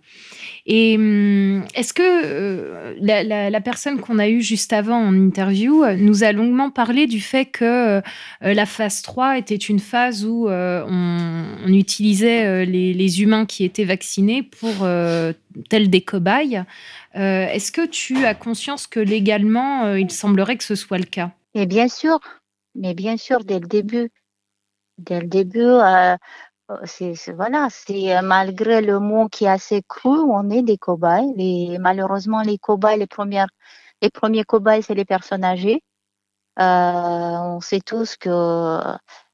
Et hum, est-ce que euh, la, la- la personne qu'on a eue juste avant en interview euh, nous a longuement parlé du fait que euh, la phase 3 était une phase où euh, on, on utilisait euh, les, les humains qui étaient vaccinés pour euh, tels des cobayes. Euh, est-ce que tu as conscience que légalement, euh, il semblerait que ce soit le cas? Et bien sûr, mais bien sûr, dès le début. Dès le début, euh, c'est voilà, malgré le mot qui est assez cru, on est des cobayes. Les, malheureusement, les cobayes, les premières, les premiers cobayes, c'est les personnes âgées. On sait tous que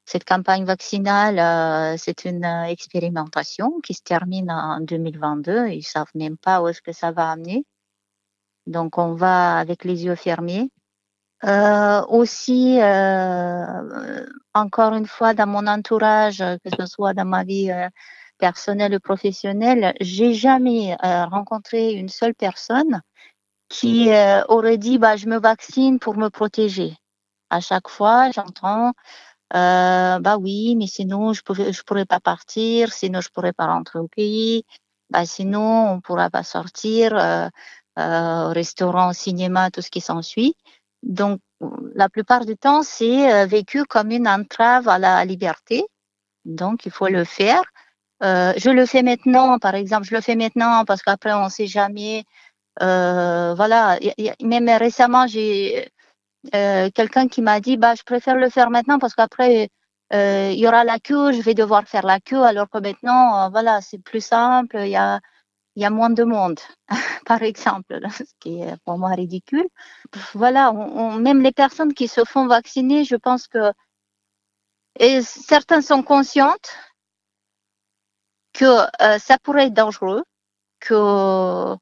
cette campagne vaccinale, euh, c'est une euh, expérimentation qui se termine en 2022. Ils savent même pas où est-ce que ça va amener. Donc, on va avec les yeux fermés. Euh, aussi, euh, encore une fois, dans mon entourage, que ce soit dans ma vie euh, personnelle ou professionnelle, j'ai jamais rencontré une seule personne qui euh, aurait dit bah, je me vaccine pour me protéger. À chaque fois, j'entends euh, bah oui, mais sinon je pouvais, je pourrais pas partir, sinon je pourrais pas rentrer au pays, bah sinon on pourra pas sortir, euh, euh, au restaurant, au cinéma, tout ce qui s'ensuit. Donc la plupart du temps, c'est euh, vécu comme une entrave à la liberté. Donc il faut le faire. Euh, je le fais maintenant, par exemple, je le fais maintenant parce qu'après on sait jamais. Euh, voilà, y- y- même récemment, j'ai euh, quelqu'un qui m'a dit bah je préfère le faire maintenant parce qu'après euh, il y aura la queue, je vais devoir faire la queue alors que maintenant euh, voilà c'est plus simple, il y a y a moins de monde *laughs* par exemple, *laughs* ce qui est pour moi ridicule. Voilà, même les personnes qui se font vacciner, je pense que et certaines sont conscientes que ça pourrait être dangereux, que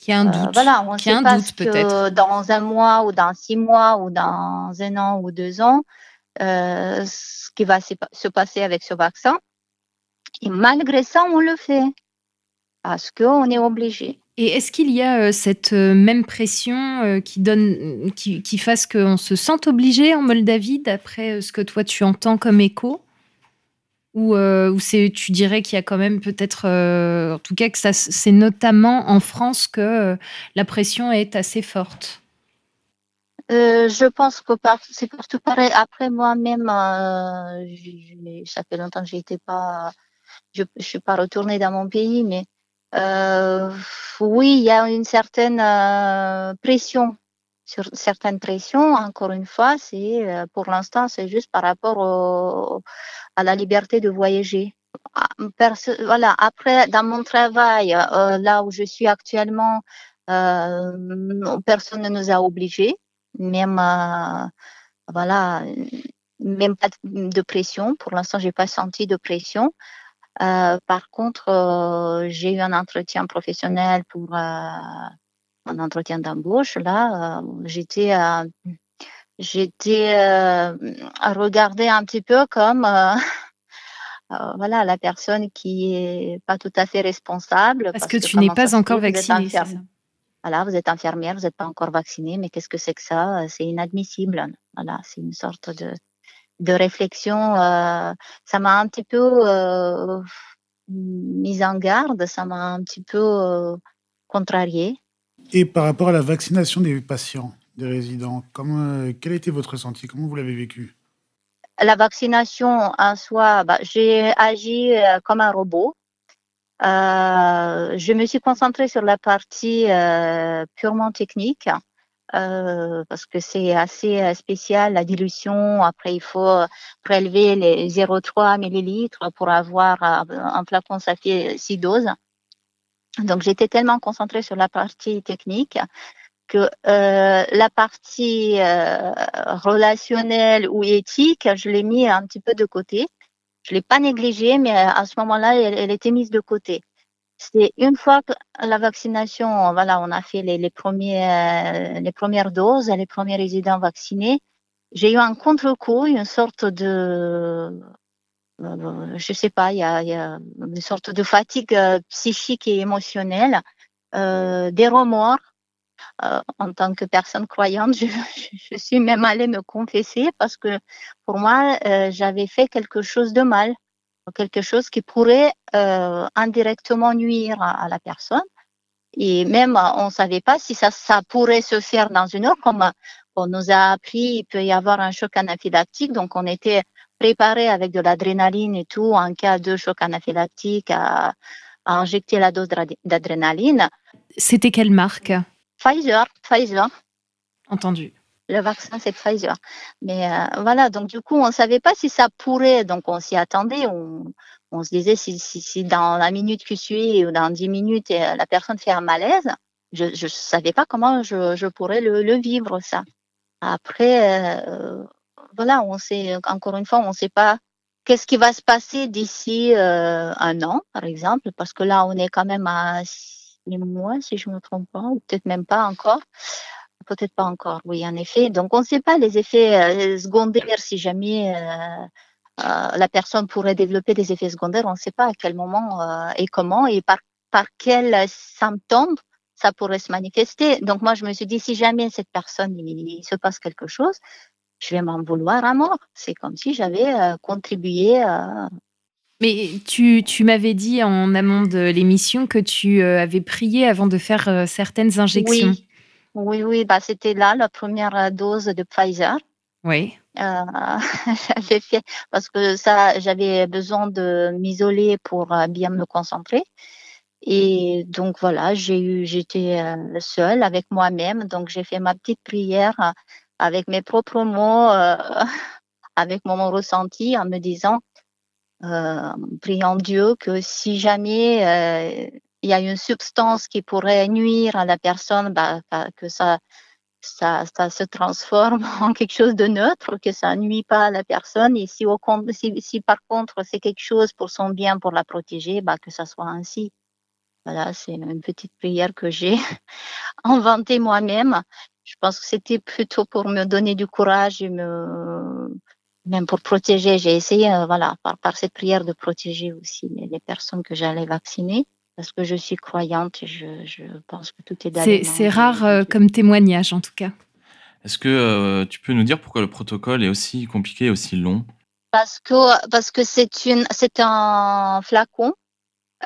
Qu'il y a un euh, doute. voilà, on ne sait pas doute, que dans un mois ou dans six mois ou dans un an ou deux ans, euh, ce qui va se se passer avec ce vaccin. Et malgré ça, on le fait. parce qu'on est obligé. Et est-ce qu'il y a euh, cette euh, même pression euh, qui donne, qui, qui fasse qu'on se sente obligé en Moldavie, d'après ce que toi tu entends comme écho? Ou, ou c'est, tu dirais qu'il y a quand même peut-être, en tout cas que ça, c'est notamment en France que la pression est assez forte je pense que c'est partout pareil. Après moi-même, ça fait longtemps que j'étais pas, je, je suis pas retournée dans mon pays, mais euh, oui, il y a une certaine euh, pression, sur certaines pressions. Encore une fois, c'est euh, pour l'instant, c'est juste par rapport à la liberté de voyager. Ah, voilà. Après, dans mon travail, euh, là où je suis actuellement, personne ne nous a obligés, même voilà, même pas de pression. Pour l'instant, j'ai pas senti de pression. Euh, par contre, euh, j'ai eu un entretien professionnel pour euh, un entretien d'embauche. Là, j'étais j'étais à regarder un petit peu comme *laughs* voilà la personne qui est pas tout à fait responsable. Parce, que, tu n'es pas encore vaccinée. Voilà, vous êtes infirmière, vous n'êtes pas encore vaccinée, mais qu'est-ce que c'est que ça? C'est inadmissible. Voilà, c'est une sorte de de réflexion, euh, ça m'a un petit peu euh, mise en garde, ça m'a un petit peu euh, contrarié. Et par rapport à la vaccination des patients, des résidents, comment, quel a été votre ressenti? Comment vous l'avez vécu? La vaccination en soi, bah, j'ai agi comme un robot. je me suis concentrée sur la partie purement technique. Euh, parce que c'est assez euh, spécial la dilution. Après, il faut prélever les 0,3 millilitres pour avoir euh, un flacon, ça fait 6 doses. Donc, j'étais tellement concentrée sur la partie technique que euh, la partie euh, relationnelle ou éthique, je l'ai mis un petit peu de côté. Je l'ai pas négligée, mais à ce moment-là, elle, était mise de côté. C'est une fois que la vaccination, voilà, on a fait les, les, premiers, les premières doses, les premiers résidents vaccinés. J'ai eu un contre-coup, une sorte de, euh, je sais pas, il y a, une sorte de fatigue euh, psychique et émotionnelle, euh, des remords. En tant que personne croyante, *laughs* je, suis même allée me confesser parce que pour moi, j'avais fait quelque chose de mal quelque chose qui pourrait indirectement nuire à, la personne. Et même, on ne savait pas si ça, ça pourrait se faire dans une heure, comme on nous a appris, il peut y avoir un choc anaphylactique. Donc, on était préparé avec de l'adrénaline et tout en cas de choc anaphylactique à, à injecter la dose d'adrénaline. C'était quelle marque? Pfizer. Pfizer. Entendu le vaccin, c'est Pfizer. Mais euh, voilà, donc du coup, on ne savait pas si ça pourrait, donc on s'y attendait. On, on, se disait si, si, si, dans la minute qui suit ou dans dix minutes, euh, la personne fait un malaise, je ne savais pas comment je, je pourrais le, le, vivre, ça. Après, euh, voilà, on sait, encore une fois, on ne sait pas qu'est-ce qui va se passer d'ici euh, un an, par exemple, parce que là, on est quand même à six mois, si je ne me trompe pas, ou peut-être même pas encore. Peut-être pas encore, oui, en effet. Donc, on ne sait pas les effets euh, secondaires si jamais euh, la personne pourrait développer des effets secondaires. On ne sait pas à quel moment et comment et par, par quels symptômes ça pourrait se manifester. Donc, moi, je me suis dit, si jamais cette personne, il se passe quelque chose, je vais m'en vouloir à mort. C'est comme si j'avais euh, contribué à. Mais tu, tu m'avais dit en amont de l'émission que tu avais prié avant de faire certaines injections. Oui. Oui, oui, bah, c'était là la première euh, dose de Pfizer. Oui. Euh, *laughs* j'avais fait parce que ça, j'avais besoin de m'isoler pour euh, bien me concentrer. Et donc voilà, j'ai eu, j'étais euh, seule avec moi-même, donc j'ai fait ma petite prière avec mes propres mots, euh, *laughs* avec mon ressenti, en me disant, euh, priant Dieu que si jamais il y a une substance qui pourrait nuire à la personne, bah, que ça, se transforme *laughs* en quelque chose de neutre, que ça nuit pas à la personne. Et si par contre c'est quelque chose pour son bien, pour la protéger, bah, que ça soit ainsi. Voilà, c'est une petite prière que j'ai *laughs* inventée moi-même. Je pense que c'était plutôt pour me donner du courage et me, même pour protéger. J'ai essayé, euh, voilà, par, par cette prière de protéger aussi les, les personnes que j'allais vacciner. parce que je suis croyante et je, je pense que tout est dans les C'est mains c'est de- rare euh, comme témoignage, en tout cas. Est-ce que euh, tu peux nous dire pourquoi le protocole est aussi compliqué et aussi long? Parce que parce que c'est une c'est un flacon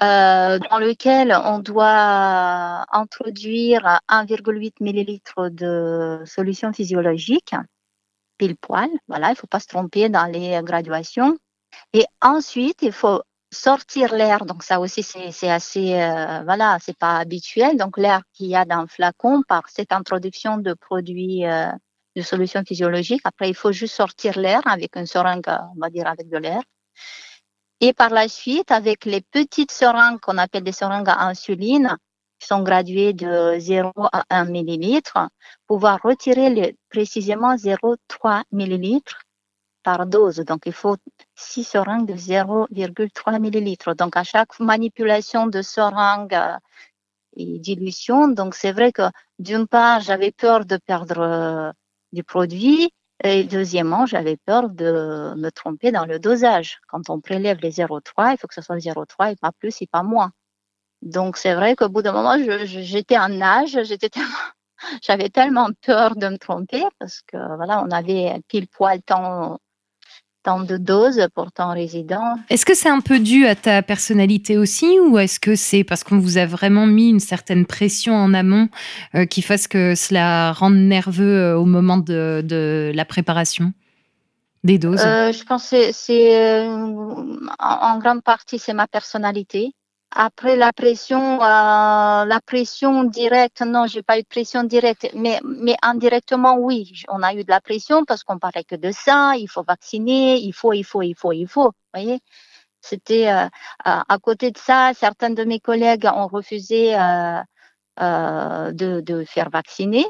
euh, dans lequel on doit introduire 1,8 millilitres de solution physiologique, pile poil. Voilà, il faut pas se tromper dans les graduations. Et ensuite, il faut sortir l'air. Donc ça aussi, c'est c'est assez euh, voilà, c'est pas habituel. Donc l'air qu'il y a dans le flacon par cette introduction de produits euh, de solution physiologique. Après, il faut juste sortir l'air avec une seringue, on va dire avec de l'air. Et par la suite, avec les petites seringues qu'on appelle des seringues à insuline, qui sont graduées de 0 à 1 millilitre, pouvoir retirer les- précisément 0,3 millilitres par dose. Donc, il faut 6 seringues de 0,3 millilitres. Donc, à chaque manipulation de seringue euh, et dilution, donc c'est vrai que d'une part, j'avais peur de perdre euh, du produit. Et deuxièmement, j'avais peur de me tromper dans le dosage. Quand on prélève les 0,3, il faut que ce soit 0,3 et pas plus et pas moins. Donc, c'est vrai qu'au bout d'un moment, j'étais en tellement, *laughs* j'avais tellement peur de me tromper parce que voilà, on avait pile poil tant, tant de doses pour tant résident. Est-ce que c'est un peu dû à ta personnalité aussi ou est-ce que c'est parce qu'on vous a vraiment mis une certaine pression en amont euh, qui fasse que cela rende nerveux euh, au moment de, de la préparation des doses? Euh, je pense que c'est- c'est euh, en, en grande partie c'est ma personnalité. Après la pression, euh, la pression directe, non, j'ai pas eu de pression directe, mais indirectement oui, on a eu de la pression parce qu'on parlait que de ça, il faut vacciner, il faut, il faut, il faut, il faut, vous voyez. C'était euh, à côté de ça, certains de mes collègues ont refusé euh, de de faire vacciner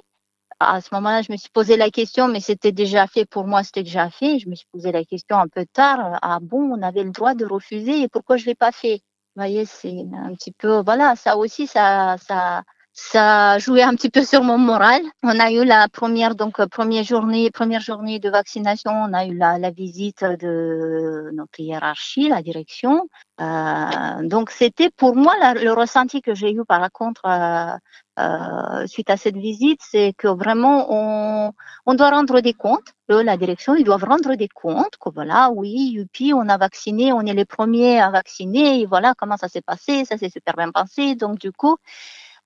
à ce moment-là, je me suis posé la question, mais c'était déjà fait pour moi, c'était déjà fait. Je me suis posé la question un peu tard. Ah bon, on avait le droit de refuser et pourquoi je l'ai pas fait? Vous voyez, c'est un petit peu, voilà, ça aussi, ça, ça, ça joué un petit peu sur mon moral. On a eu la première, donc euh, première journée, première journée de vaccination, on a eu la, visite de notre hiérarchie, la direction. Euh, donc c'était pour moi le ressenti que j'ai eu par contre. euh, euh, suite à cette visite, c'est que vraiment on, on doit rendre des comptes. Eux, la direction, ils doivent rendre des comptes. Que voilà, oui, youpi, on a vacciné, on est les premiers à vacciner. Et voilà comment ça s'est passé, ça s'est super bien passé. Donc du coup,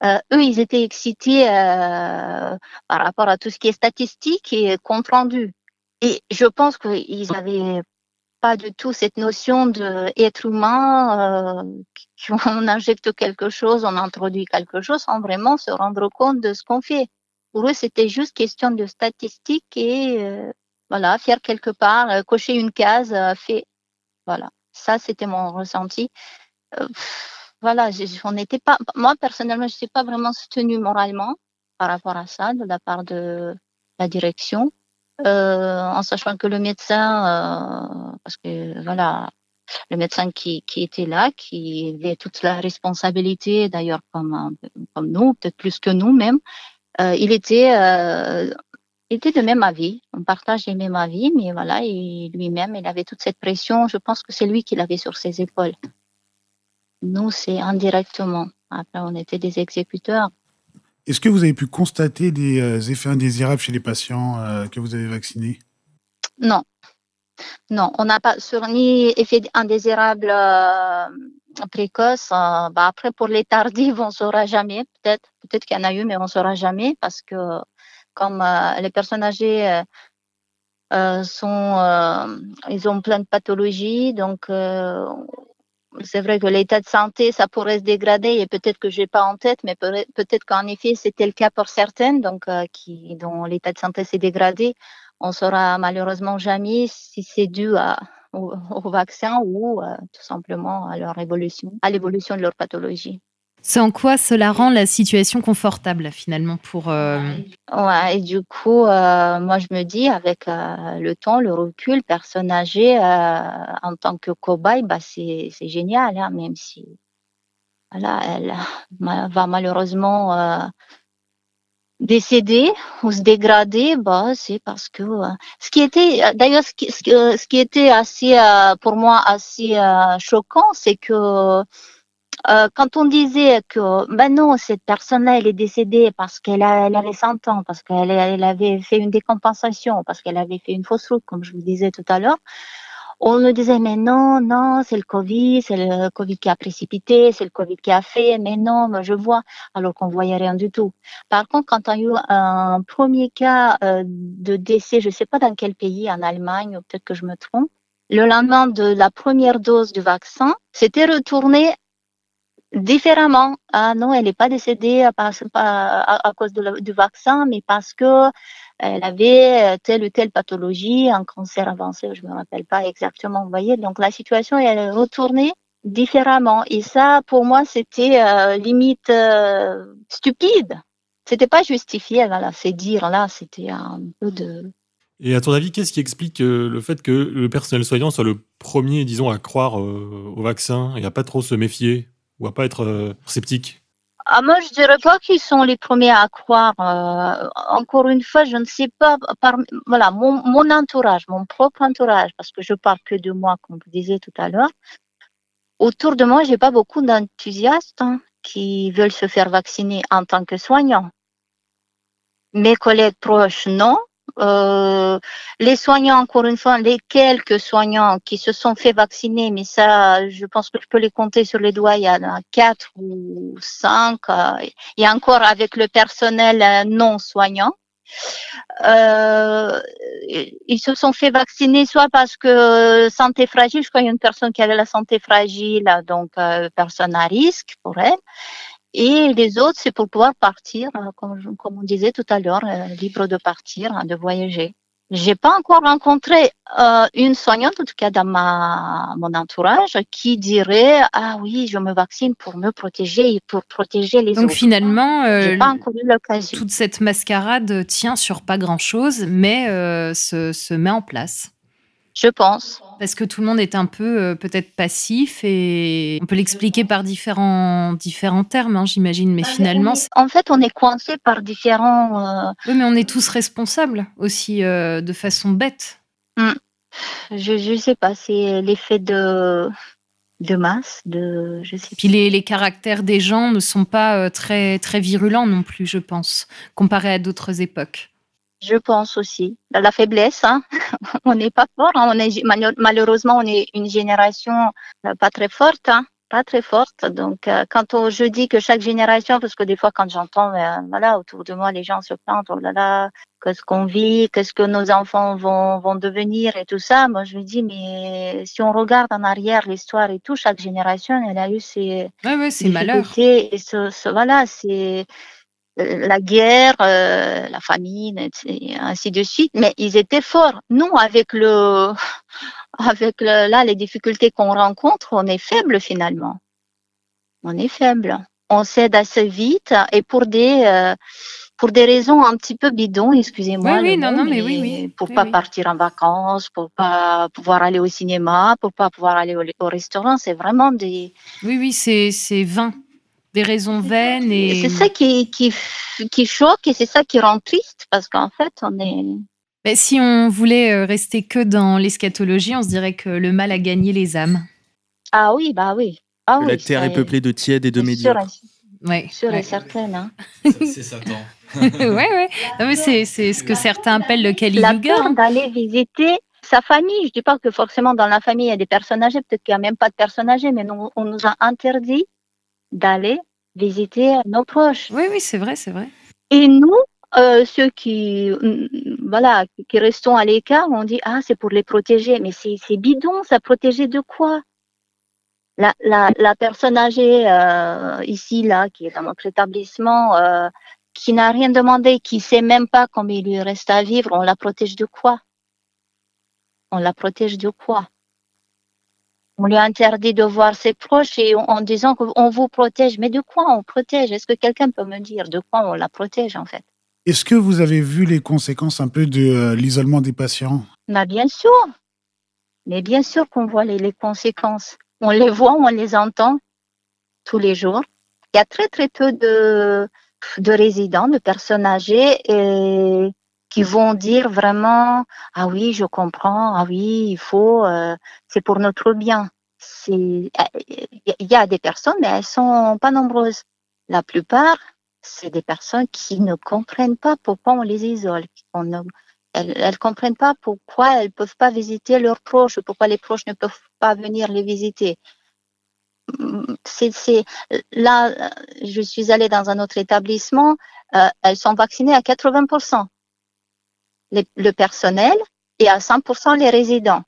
euh, eux, ils étaient excités euh, par rapport à tout ce qui est statistique et compte rendu. Et je pense qu'ils avaient pas du tout cette notion d'être humain, euh, *laughs* qu'on injecte quelque chose, on introduit quelque chose sans vraiment se rendre compte de ce qu'on fait. Pour eux, c'était juste question de statistiques et euh, voilà, faire quelque part, euh, cocher une case, euh, fait. Voilà, ça c'était mon ressenti. Euh, pff, voilà, on n'était pas, moi personnellement, je ne suis pas vraiment soutenue moralement par rapport à ça de la part de la direction euh, en sachant que le médecin, euh, parce que voilà, le médecin qui, qui était là, qui avait toute la responsabilité, d'ailleurs comme, comme nous, peut-être plus que nous même, euh, il était, euh, était de même avis. On partage les mêmes avis, mais voilà, lui-même, il avait toute cette pression. Je pense que c'est lui qui l'avait sur ses épaules. Nous, c'est indirectement. Après, on était des exécuteurs. Est-ce que vous avez pu constater des euh, effets indésirables chez les patients euh, que vous avez vaccinés? Non. Non, on n'a pas sur ni effet indésirable euh, précoce. bah après, pour les tardives, on saura jamais. Peut-être, peut-être qu'il y en a eu, mais on saura jamais parce que comme les personnes âgées sont, ils ont plein de pathologies, donc c'est vrai que l'état de santé, ça pourrait se dégrader et peut-être que je n'ai pas en tête, mais peut- peut-être qu'en effet, c'était le cas pour certaines, donc euh, qui, dont l'état de santé s'est dégradé. On saura malheureusement jamais si c'est dû à, au, au vaccin ou euh, tout simplement à leur évolution, à l'évolution de leur pathologie. C'est en quoi cela rend la situation confortable finalement pour... euh, Ouais, et du coup, euh, moi, je me dis, avec euh, le temps, le recul, personne âgée, en tant que cobaye, bah, c'est génial, hein, même si voilà, elle *laughs* va malheureusement décéder ou se dégrader, bah, c'est parce que ce qui était, d'ailleurs, ce qui, ce, ce qui était assez, pour moi, assez choquant, c'est que euh, quand on disait que ben non, cette personne-là, elle est décédée parce qu'elle elle avait 100 ans, parce qu'elle elle avait fait une décompensation, parce qu'elle avait fait une fausse route, comme je vous disais tout à l'heure, on nous disait mais non, non, c'est le Covid, c'est le Covid qui a précipité, c'est le Covid qui a fait, mais non, je vois, alors qu'on voyait rien du tout. Par contre, quand on a eu un premier cas euh, de décès, je sais pas dans quel pays, en Allemagne, peut-être que je me trompe, le lendemain de la première dose du vaccin, c'était retourné différemment. Ah non, elle n'est pas décédée à, cause de du vaccin, mais parce que elle avait euh, telle ou telle pathologie, un cancer avancé, je me rappelle pas exactement, vous voyez. Donc la situation est retournée différemment. Et ça, pour moi, c'était euh, limite euh, stupide. C'était pas justifié, voilà, c'est dire là, c'était un peu de. Et à ton avis, qu'est-ce qui explique le fait que le personnel soignant soit le premier, disons, à croire au vaccin et à pas trop se méfier ou à pas être sceptique ah, moi, je dirais pas qu'ils sont les premiers à croire. Euh, encore une fois, je ne sais pas. Par, voilà, mon, mon, entourage, mon propre entourage, parce que je parle que de moi, comme vous disiez tout à l'heure. Autour de moi, j'ai pas beaucoup d'enthousiastes hein, qui veulent se faire vacciner en tant que soignants. Mes collègues proches, non. Euh, les soignants, encore une fois, les quelques soignants qui se sont fait vacciner, mais ça, je pense que je peux les compter sur les doigts, il y en a quatre ou cinq, euh, et encore avec le personnel euh, non soignant. Euh, ils se sont fait vacciner soit parce que santé fragile, je crois qu'il y a une personne qui avait la santé fragile, donc personne à risque pour elle, et les autres, c'est pour pouvoir partir, euh, comme, comme on disait tout à l'heure, euh, libre de partir, hein, de voyager. J'ai pas encore rencontré euh, une soignante, en tout cas dans ma, mon entourage, qui dirait ah oui, je me vaccine pour me protéger et pour protéger les autres. Donc finalement, euh, pas encore eu l'occasion. Toute cette mascarade tient sur pas grand chose, mais se, se met en place je pense. Parce que tout le monde est un peu euh, peut-être passif et on peut l'expliquer par différents, différents termes, hein, j'imagine, mais finalement... En fait, on est coincé par différents... Euh, oui, mais on est tous responsables aussi euh, de façon bête. Hmm. Je ne sais pas, c'est l'effet de de masse, de je sais. Puis les, les, caractères des gens ne sont pas très très virulents non plus, je pense, comparé à d'autres époques. Je pense aussi. La faiblesse, hein. *laughs* on n'est pas fort. Hein. On est, malheureusement, on est une génération euh, pas très forte. Hein. Pas très forte. Donc, euh, quand je dis que chaque génération, parce que des fois, quand j'entends, euh, voilà, autour de moi, les gens se plaignent, oh là là, qu'est-ce qu'on vit, qu'est-ce que nos enfants vont, vont devenir et tout ça. Moi, je me dis, mais si on regarde en arrière l'histoire et tout, chaque génération, elle a eu ses. Ouais, ouais, c'est malheur. Et ce, voilà, c'est la guerre, euh, la famine, et ainsi de suite. Mais ils étaient forts. Nous, avec le, *laughs* avec là les difficultés qu'on rencontre, on est faible finalement. On est faible. On cède assez vite et pour des euh, pour des raisons un petit peu bidons, excusez-moi. Oui, oui, non, non, mais, oui, oui. Pour pas partir en vacances, pour pas pouvoir aller au cinéma, pour pas pouvoir aller au, au restaurant, c'est vraiment des. Oui, oui, c'est c'est vain des raisons vaines. Et... C'est ça qui, qui, qui, choque et c'est ça qui rend triste parce qu'en fait, on est. Mais si on voulait euh, rester que dans l'eschatologie, on se dirait que le mal a gagné les âmes. Ah oui, bah oui. Ah la terre est peuplée de tièdes et de médiocres. Oui. Sûr et certaine. Hein. C'est Satan. *laughs* ouais, ouais. c'est, ce que certains appellent le Kali La peur d'aller visiter sa famille. Je dis pas que forcément dans la famille il y a des personnes âgées, peut-être qu'il n'y a même pas de personnes âgées, mais on nous a interdit d'aller visiter nos proches. Oui, oui, c'est vrai, c'est vrai. Et nous, euh, ceux qui, mm, voilà, qui restons à l'écart, on dit ah c'est pour les protéger, mais c'est bidon, ça protéger de quoi? La, la, la, personne âgée euh, ici là qui est dans notre établissement, euh, qui n'a rien demandé, qui sait même pas combien il lui reste à vivre, on la protège de quoi? On la protège de quoi? On lui a interdit de voir ses proches et en, disant qu'on vous protège. Mais de quoi on protège? Est-ce que quelqu'un peut me dire de quoi on la protège en fait? Est-ce que vous avez vu les conséquences un peu de euh, l'isolement des patients? Bah, Bien sûr. Mais bien sûr qu'on voit les, conséquences. On les voit, on les entend tous les jours. Il y a très très peu de, de résidents, de personnes âgées et qui vont dire vraiment ah oui je comprends ah oui il faut euh, c'est pour notre bien il y a des personnes, mais elles sont pas nombreuses. La plupart, c'est des personnes qui ne comprennent pas pourquoi on les isole. elles ne comprennent pas pourquoi elles peuvent pas visiter leurs proches, pourquoi les proches ne peuvent pas venir les visiter. C'est, là, je suis allée dans un autre établissement, euh, elles sont vaccinées à 80%, le personnel, et à 100% les résidents.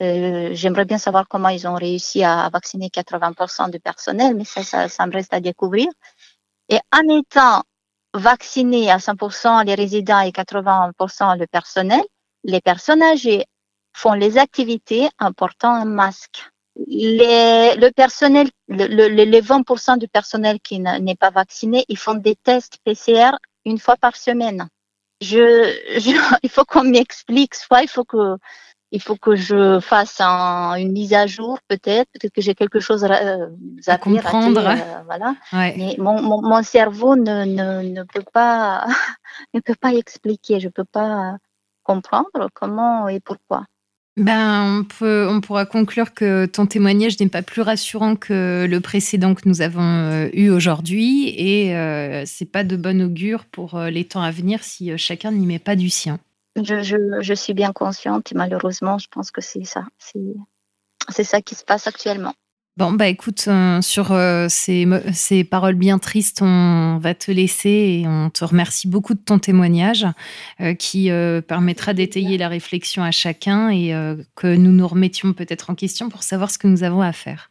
Euh, j'aimerais bien savoir comment ils ont réussi à vacciner 80% du personnel, mais ça, ça, ça me reste à découvrir. Et en étant vaccinés à 100% les résidents et 80% le personnel, les personnes âgées font les activités en portant un masque. Les, le personnel, le, le, les 20% du personnel qui n'est pas vacciné, ils font des tests PCR une fois par semaine. Je, je *laughs* il faut qu'on m'explique, soit il faut que il faut que je fasse une mise à jour peut-être, peut-être que j'ai quelque chose à, euh, à, comprendre. Euh, voilà. Mais mon, mon, mon cerveau ne, ne, ne, peut pas *laughs* ne peut pas expliquer, je peux pas comprendre comment et pourquoi. Ben, on, pourra conclure que ton témoignage n'est pas plus rassurant que le précédent que nous avons euh, eu aujourd'hui et euh, c'est pas de bon augure pour les temps à venir si chacun n'y met pas du sien. Je, suis bien consciente et malheureusement, je pense que c'est ça. C'est ça qui se passe actuellement. Bon, bah écoute, euh, sur euh, ces, ces, paroles bien tristes, on va te laisser et on te remercie beaucoup de ton témoignage euh, qui permettra d'étayer la réflexion à chacun et que nous nous remettions peut-être en question pour savoir ce que nous avons à faire.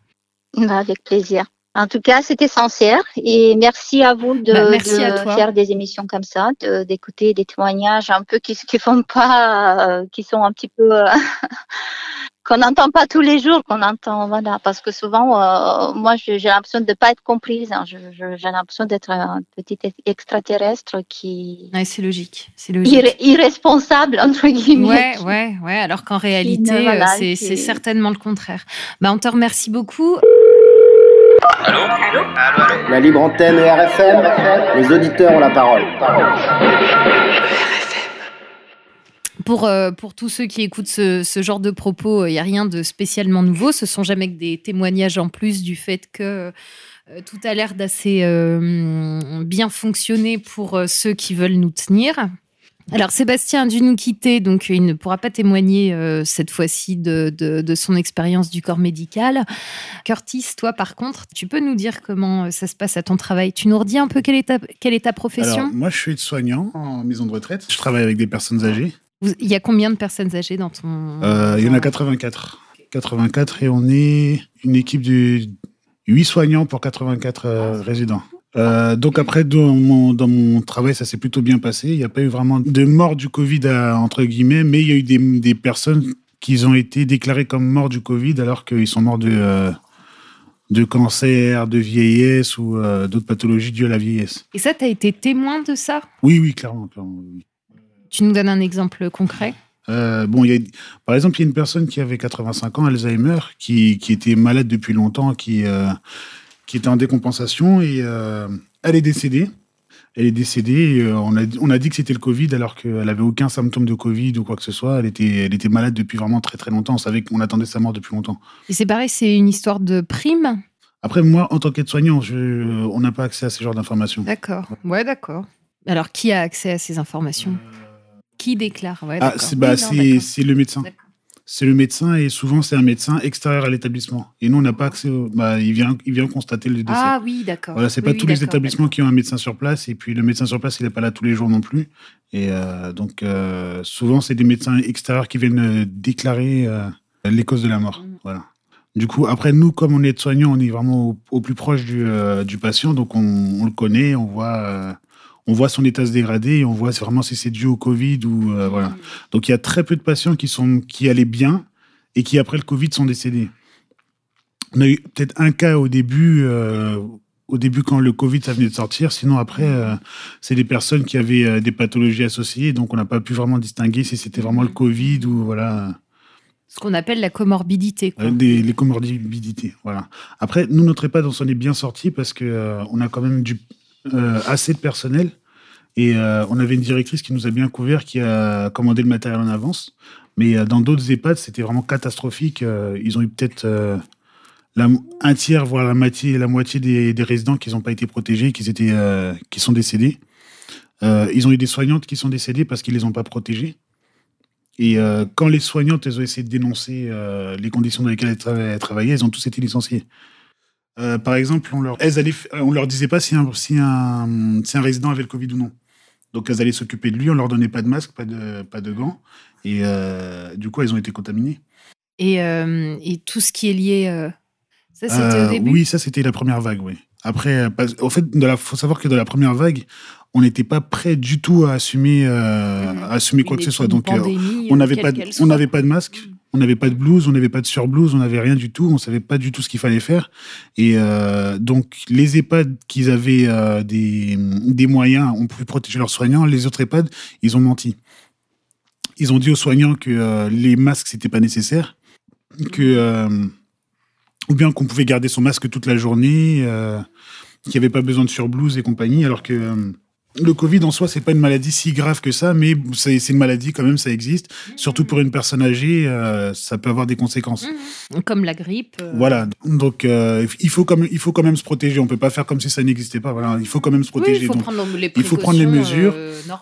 Bah, avec plaisir. En tout cas, c'était sincère et merci à vous de, bah, faire des émissions comme ça, d'écouter des témoignages un peu qui qui font pas, qui sont un petit peu *laughs* qu'on n'entend pas tous les jours, qu'on entend voilà, parce que souvent, euh, moi, j'ai l'impression de ne pas être comprise. Hein. j'ai l'impression d'être un petit extraterrestre qui. c'est logique, c'est logique. irresponsable entre guillemets. Ouais, ouais, ouais. Alors qu'en réalité, c'est certainement le contraire. Bah, on te remercie beaucoup. Allô? Allô, allô, La libre antenne et RFM, les auditeurs ont la parole. Pour, euh, pour tous ceux qui écoutent ce, genre de propos, il n'y a rien de spécialement nouveau. Ce sont jamais que des témoignages en plus du fait que euh, tout a l'air d'assez euh, bien fonctionner pour ceux qui veulent nous tenir. Alors Sébastien a dû nous quitter, donc il ne pourra pas témoigner euh, cette fois-ci de, son expérience du corps médical. Curtis, toi par contre, tu peux nous dire comment euh, ça se passe à ton travail? Tu nous redis un peu quelle est ta, est ta profession? Alors, Moi je suis soignant en maison de retraite. Je travaille avec des personnes âgées. Il y a combien de personnes âgées dans ton... Euh, il y en a 84. 84 et on est une équipe de 8 soignants pour 84 résidents. Euh, donc après, dans mon, dans mon travail, ça s'est plutôt bien passé. Il n'y a pas eu vraiment de mort du Covid, entre guillemets, mais il y a eu des, des, personnes qui ont été déclarées comme morts du Covid alors qu'ils sont morts de, euh, de cancer, de vieillesse ou euh, d'autres pathologies dues à la vieillesse. Et ça, tu as été témoin de ça? Oui, oui, clairement. clairement Tu nous donnes un exemple concret? Bon, y a, par exemple, il y a une personne qui avait 85 ans, Alzheimer, qui, qui était malade depuis longtemps, qui, qui était en décompensation et euh, elle est décédée. Elle est décédée. Euh, on, a, on a dit que c'était le Covid alors qu'elle n'avait aucun symptôme de Covid ou quoi que ce soit. Elle était, elle était malade depuis vraiment très très longtemps. On savait qu'on attendait sa mort depuis longtemps. Et c'est pareil, c'est une histoire de prime? Après, moi, en tant qu'aide-soignant, on n'a pas accès à ce genre d'informations. D'accord. Ouais, d'accord. Alors, qui a accès à ces informations? Qui déclare ouais, ah, C'est bah, le médecin c'est le médecin et souvent c'est un médecin extérieur à l'établissement. Et nous, on n'a pas accès. Au... Bah, il, vient, il vient constater le décès. Ah oui, d'accord. Voilà, c'est pas tous les établissements qui ont un médecin sur place. Et puis le médecin sur place, il n'est pas là tous les jours non plus. Et euh, donc, euh, souvent, c'est des médecins extérieurs qui viennent euh, déclarer les causes de la mort. Mm. Voilà. Du coup, après, nous, comme on est soignants, on est vraiment au, plus proche du, du, patient. Donc, on, on, le connaît, on voit on voit son état se dégrader et on voit vraiment si c'est dû au Covid ou euh, voilà. Donc il y a très peu de patients qui sont qui allaient bien et qui après le Covid sont décédés. On a eu peut-être un cas au début, euh, au début quand le Covid ça venait de sortir. Sinon après, euh, c'est des personnes qui avaient des pathologies associées, donc on n'a pas pu vraiment distinguer si c'était vraiment le Covid ou voilà. Ce qu'on appelle la comorbidité. Quoi. Des, les comorbidités, voilà. Après, nous, notre EHPAD, on s'en est bien sorti parce que on a quand même du, assez de personnel. Et euh, on avait une directrice qui nous a bien couvert, qui a commandé le matériel en avance. Mais euh, dans d'autres EHPAD, c'était vraiment catastrophique. ils ont eu peut-être un tiers, voire la moitié, la moitié des, résidents qui n'ont pas été protégés, qui, étaient, qui sont décédés. ils ont eu des soignantes qui sont décédées parce qu'ils ne les ont pas protégées. Et quand les soignantes elles ont essayé de dénoncer les conditions dans lesquelles elles, travaillaient, elles ont tous été licenciées. Par exemple, on leur, elles on leur disait pas si un, si, un, si un résident avait le Covid ou non. Donc elles allaient s'occuper de lui, on leur donnait pas de masque, pas de, pas de gants. Et euh, du coup, elles ont été contaminées. Et, euh, et tout ce qui est lié. Euh, ça, c'était au début? Oui, ça, c'était la première vague, oui. Après, au fait, il faut savoir que dans la première vague, on n'était pas prêt du tout à assumer, à assumer quoi que ce soit. Donc, on n'avait pas, on n'avait pas de masque. Mhm. On n'avait pas de blouse, on n'avait pas de surblouse, on n'avait rien du tout, on savait pas du tout ce qu'il fallait faire. Et euh, donc les EHPAD qui avaient euh, des, moyens ont pu protéger leurs soignants, les autres EHPAD, ils ont menti. Ils ont dit aux soignants que euh, les masques c'était pas nécessaire, que ou bien qu'on pouvait garder son masque toute la journée, qu'il n'y avait pas besoin de surblouse et compagnie, alors que le Covid en soi, c'est pas une maladie si grave que ça, mais c'est une maladie quand même, ça existe. Surtout pour une personne âgée, euh, ça peut avoir des conséquences. Mmh. Comme la grippe. Euh. Voilà, donc euh, il, faut quand même, il faut quand même se protéger. On peut pas faire comme si ça n'existait pas. Voilà, il faut quand même se protéger. il, faut prendre les il faut prendre les mesures.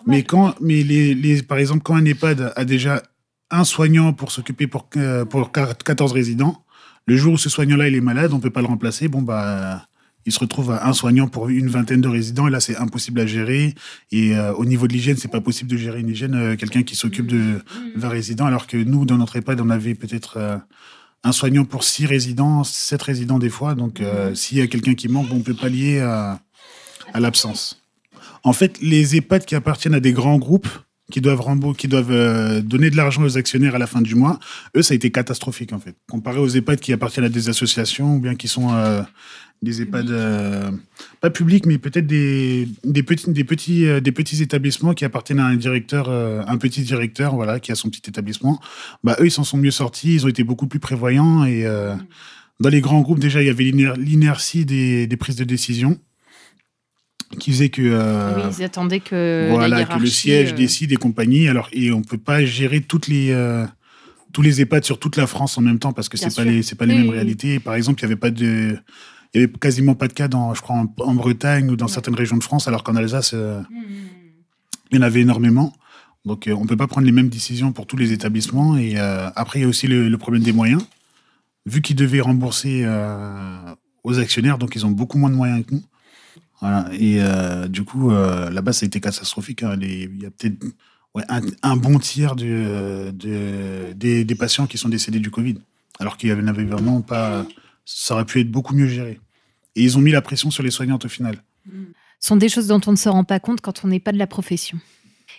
mais quand, mais les, les, par exemple, quand un EHPAD a déjà un soignant pour s'occuper pour, pour 14 résidents, le jour où ce soignant-là il est malade, on peut pas le remplacer. Bon bah il se retrouve à un soignant pour une vingtaine de résidents et là c'est impossible à gérer. Et euh, au niveau de l'hygiène c'est pas possible de gérer une hygiène euh, quelqu'un qui s'occupe de 20 résidents alors que nous dans notre EHPAD on avait peut-être euh, un soignant pour six résidents sept résidents des fois. Donc s'il y a quelqu'un qui manque on peut pallier à, à l'absence. En fait les EHPAD qui appartiennent à des grands groupes qui doivent qui doivent donner de l'argent aux actionnaires à la fin du mois, eux, ça a été catastrophique en fait. Comparé aux EHPAD qui appartiennent à des associations ou bien qui sont des EHPAD, euh, pas publics, mais peut-être des, des, petits, des, petits, euh, des petits établissements qui appartiennent à un directeur, euh, un petit directeur, voilà, qui a son petit établissement. Bah, eux, ils s'en sont mieux sortis, ils ont été beaucoup plus prévoyants. Et dans les grands groupes, déjà, il y avait l'inertie des, des, prises de décision qui faisait que oui, ils attendaient que voilà que le siège décide et compagnie. Alors et on peut pas gérer toutes les tous les EHPAD sur toute la France en même temps parce que c'est pas les c'est pas les mêmes réalités. Par exemple il y avait pas de il n'y avait quasiment pas de cas, dans, je crois, en, Bretagne ou dans certaines régions de France, alors qu'en Alsace, euh, mmh. il y en avait énormément. Donc, euh, on ne peut pas prendre les mêmes décisions pour tous les établissements. Et euh, après, il y a aussi le, problème des moyens. Vu qu'ils devaient rembourser aux actionnaires, donc ils ont beaucoup moins de moyens que nous. Voilà. Et du coup, là-bas, ça a été catastrophique. Hein. il y a peut-être un, bon tiers de, des, des, patients qui sont décédés du Covid, alors qu'il n'y avait vraiment pas ça aurait pu être beaucoup mieux géré. Et ils ont mis la pression sur les soignantes au final. Ce sont des choses dont on ne se rend pas compte quand on n'est pas de la profession.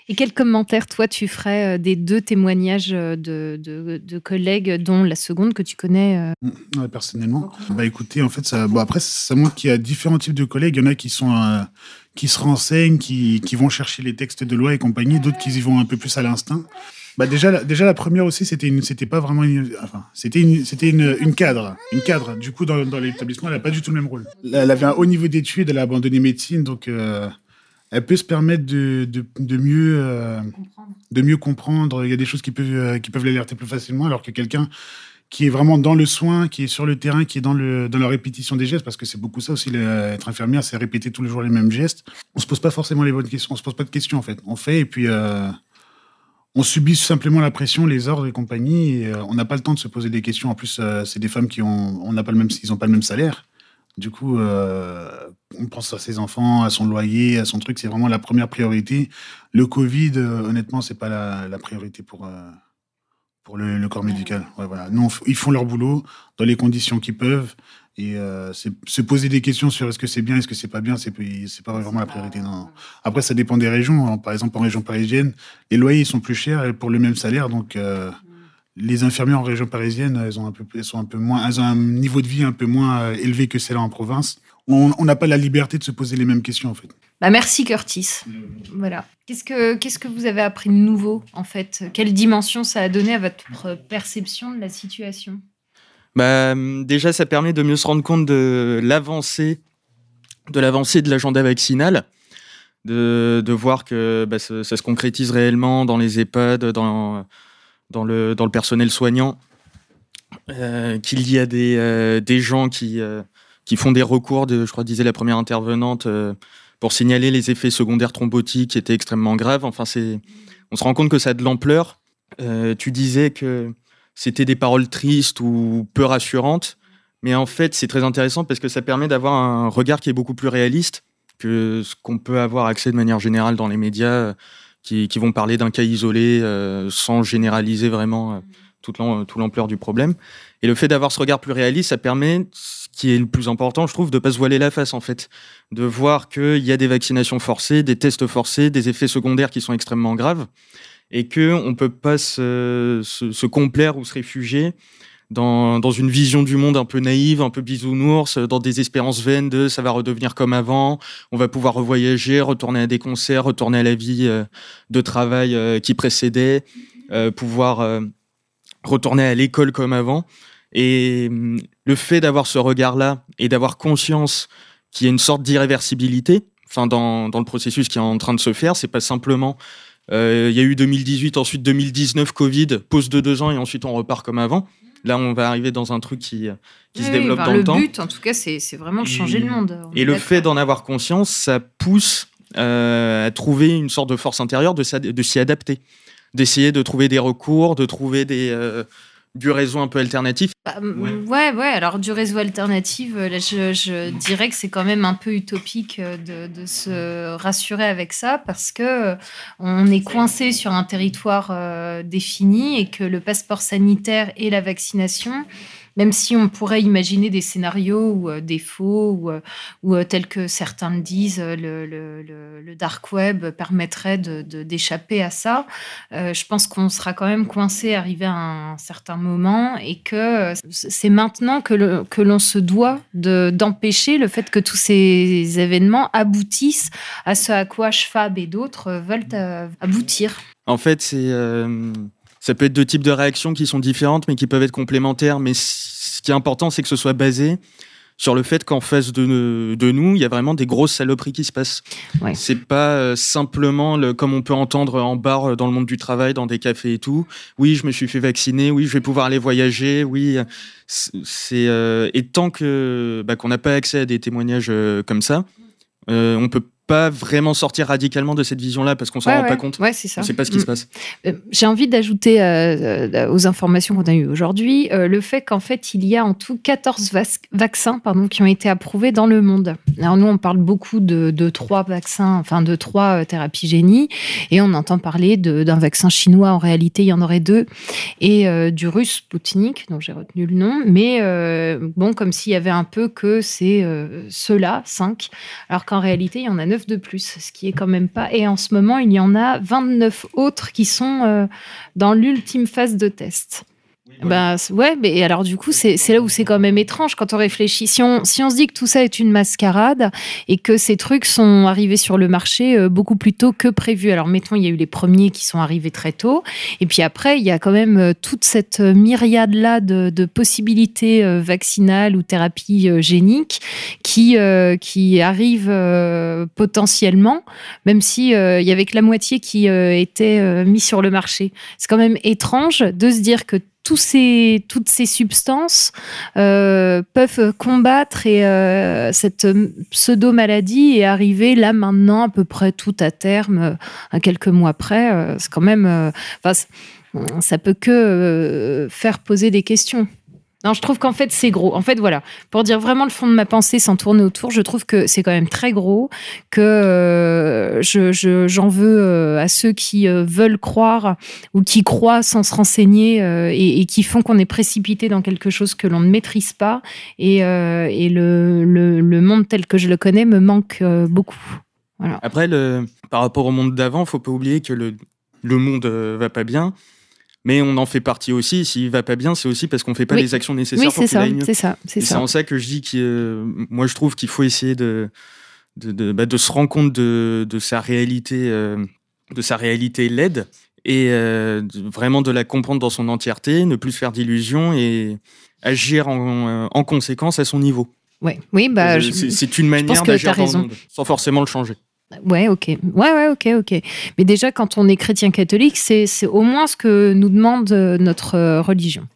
Et quel commentaire, toi, tu ferais euh, des deux témoignages euh, de, de, collègues, dont la seconde que tu connais euh mmh, Personnellement, bah écoutez, en fait, ça, bon, après, ça montre qu'il y a différents types de collègues. Il y en a qui sont qui se renseignent, qui, qui, vont chercher les textes de loi et compagnie, d'autres qui y vont un peu plus à l'instinct. Bah déjà, la, déjà la première aussi, c'était une, c'était pas vraiment, une, enfin, c'était une, c'était une, une, cadre, une cadre. Du coup, dans, dans l'établissement, elle a pas du tout le même rôle. Elle avait un haut niveau d'études, elle a abandonné médecine, donc euh, elle peut se permettre de, de, de mieux, euh, de mieux comprendre. Il y a des choses qui peuvent, euh, qui peuvent l'alerter plus facilement, alors que quelqu'un qui est vraiment dans le soin, qui est sur le terrain, qui est dans, le, dans la répétition des gestes, parce que c'est beaucoup ça aussi, être infirmière, c'est répéter tous les jours les mêmes gestes. On se pose pas forcément les bonnes questions, on se pose pas de questions en fait. On fait et puis on subit simplement la pression, les ordres et compagnie, et euh, on n'a pas le temps de se poser des questions. En plus, euh, c'est des femmes qui ont, on n'a pas le même, ils ont pas le même salaire. Du coup, euh, on pense à ses enfants, à son loyer, à son truc. C'est vraiment la première priorité. Le Covid, honnêtement, c'est pas la, priorité pour pour le, corps médical. voilà. Non, ils font leur boulot dans les conditions qu'ils peuvent. Et euh, se poser des questions sur est-ce que c'est bien, est-ce que c'est pas bien, c'est pas vraiment la priorité. Non. Après, ça dépend des régions. Par exemple, en région parisienne, les loyers sont plus chers pour le même salaire, donc euh, les infirmières en région parisienne, elles ont un peu, elles sont un peu moins, elles ont un niveau de vie un peu moins euh, élevé que celles en province. On n'a pas la liberté de se poser les mêmes questions en fait. Bah merci Curtis. Voilà. Qu'est-ce que qu'est-ce que vous avez appris de nouveau en fait? Quelle dimension ça a donné à votre perception de la situation? Bah, déjà, ça permet de mieux se rendre compte de l'avancée de l'agenda vaccinal, de, de, voir que bah, ça, se concrétise réellement dans les EHPAD, dans, dans, le, dans le personnel soignant, qu'il y a des, des gens qui, qui font des recours, de, je crois disait la première intervenante, pour signaler les effets secondaires thrombotiques qui étaient extrêmement graves. Enfin, on se rend compte que ça a de l'ampleur. tu disais que c'était des paroles tristes ou peu rassurantes. Mais en fait, c'est très intéressant parce que ça permet d'avoir un regard qui est beaucoup plus réaliste que ce qu'on peut avoir accès de manière générale dans les médias qui, vont parler d'un cas isolé euh, sans généraliser vraiment euh, toute l'ampleur du problème. Et le fait d'avoir ce regard plus réaliste, ça permet, ce qui est le plus important, je trouve, de ne pas se voiler la face, en fait. De voir qu'il y a des vaccinations forcées, des tests forcés, des effets secondaires qui sont extrêmement graves, et qu'on ne peut pas se, se, complaire ou se réfugier dans, dans, une vision du monde un peu naïve, un peu bisounours, dans des espérances vaines de ça va redevenir comme avant, on va pouvoir revoyager, retourner à des concerts, retourner à la vie euh, de travail euh, qui précédait, euh, pouvoir retourner à l'école comme avant. Et le fait d'avoir ce regard-là et d'avoir conscience qu'il y a une sorte d'irréversibilité, enfin dans, dans, le processus qui est en train de se faire, c'est pas simplement il y a eu 2018, ensuite 2019, Covid, pause de deux ans et ensuite on repart comme avant. Là, on va arriver dans un truc qui, qui se développe dans le, temps. Le but, en tout cas, c'est vraiment de changer le monde. Et le fait d'en avoir conscience, ça pousse euh, à trouver une sorte de force intérieure, de, de s'y adapter, d'essayer de trouver des recours, de trouver des, euh, du réseau un peu alternatif? Bah, ouais. ouais. Alors du réseau alternatif, euh, je, dirais que c'est quand même un peu utopique euh, de, se rassurer avec ça parce que euh, on est coincé sur un territoire défini et que le passeport sanitaire et la vaccination même si on pourrait imaginer des scénarios ou euh, des faux, ou, euh, euh, tels que certains le disent, le, le, dark web permettrait d'échapper de, à ça, je pense qu'on sera quand même coincé arrivé à un certain moment et que c'est maintenant que, que l'on se doit d'empêcher le fait que tous ces événements aboutissent à ce à quoi Schwab et d'autres veulent aboutir. En fait, c'est ça peut être deux types de réactions qui sont différentes, mais qui peuvent être complémentaires. Mais ce qui est important, c'est que ce soit basé sur le fait qu'en face de, de, nous, il y a vraiment des grosses saloperies qui se passent. Ouais. C'est pas euh, simplement le, comme on peut entendre en bar euh, dans le monde du travail, dans des cafés et tout. Oui, je me suis fait vacciner. Oui, je vais pouvoir aller voyager. Oui, c'est euh, et tant que bah, qu'on n'a pas accès à des témoignages comme ça, on peut pas vraiment sortir radicalement de cette vision-là parce qu'on s'en rend pas compte. Ouais, c'est ça. On sait pas ce qui se mm. passe. Euh, j'ai envie d'ajouter euh, euh, aux informations qu'on a eues aujourd'hui le fait qu'en fait, il y a en tout 14 vaccins pardon, qui ont été approuvés dans le monde. Alors nous, on parle beaucoup de, de trois vaccins, enfin de trois thérapies génies, et on entend parler d'un vaccin chinois. En réalité, il y en aurait deux, et du russe Sputnik, dont j'ai retenu le nom. Mais bon, comme s'il y avait un peu que c'est ceux-là, cinq, alors qu'en réalité, il y en a neuf de plus, ce qui est quand même pas. Et en ce moment, il y en a 29 autres qui sont euh, dans l'ultime phase de test. Bah, ouais, mais alors du coup, c'est là où c'est quand même étrange quand on réfléchit. Si on, si on se dit que tout ça est une mascarade et que ces trucs sont arrivés sur le marché euh, beaucoup plus tôt que prévu. Alors, mettons, il y a eu les premiers qui sont arrivés très tôt. Et puis après, il y a quand même euh, toute cette myriade-là de, de, possibilités euh, vaccinales ou thérapies géniques qui, qui arrivent potentiellement, même si il y avait que la moitié qui était mis sur le marché. C'est quand même étrange de se dire que toutes ces substances euh, peuvent combattre euh, cette pseudo-maladie et arriver là maintenant à peu près tout à terme, euh, à quelques mois près. c'est quand même, ça peut que faire poser des questions. Non, je trouve qu'en fait, c'est gros. En fait, voilà, pour dire vraiment le fond de ma pensée sans tourner autour, je trouve que c'est quand même très gros, que euh, je, j'en veux euh, à ceux qui euh, veulent croire ou qui croient sans se renseigner et, qui font qu'on est précipité dans quelque chose que l'on ne maîtrise pas. Et, et le, le, monde tel que je le connais me manque beaucoup. Après, le, par rapport au monde d'avant, il faut pas oublier que le, le monde va pas bien mais on en fait partie aussi. S'il va pas bien, c'est aussi parce qu'on fait pas les actions nécessaires pour qu'il aille mieux. C'est ça, c'est ça. C'est en ça que je dis que euh, moi je trouve qu'il faut essayer de de, de, bah, de, se rendre compte de, de sa réalité, euh, de sa réalité laide et euh, vraiment de la comprendre dans son entièreté, ne plus se faire d'illusions et agir en, en, conséquence à son niveau. Ouais. Oui, bah, c'est une manière d'agir sans forcément le changer. Ouais, ok. Ouais, ouais, ok, ok. Mais déjà, quand on est chrétien catholique, c'est au moins ce que nous demande euh, notre euh, religion.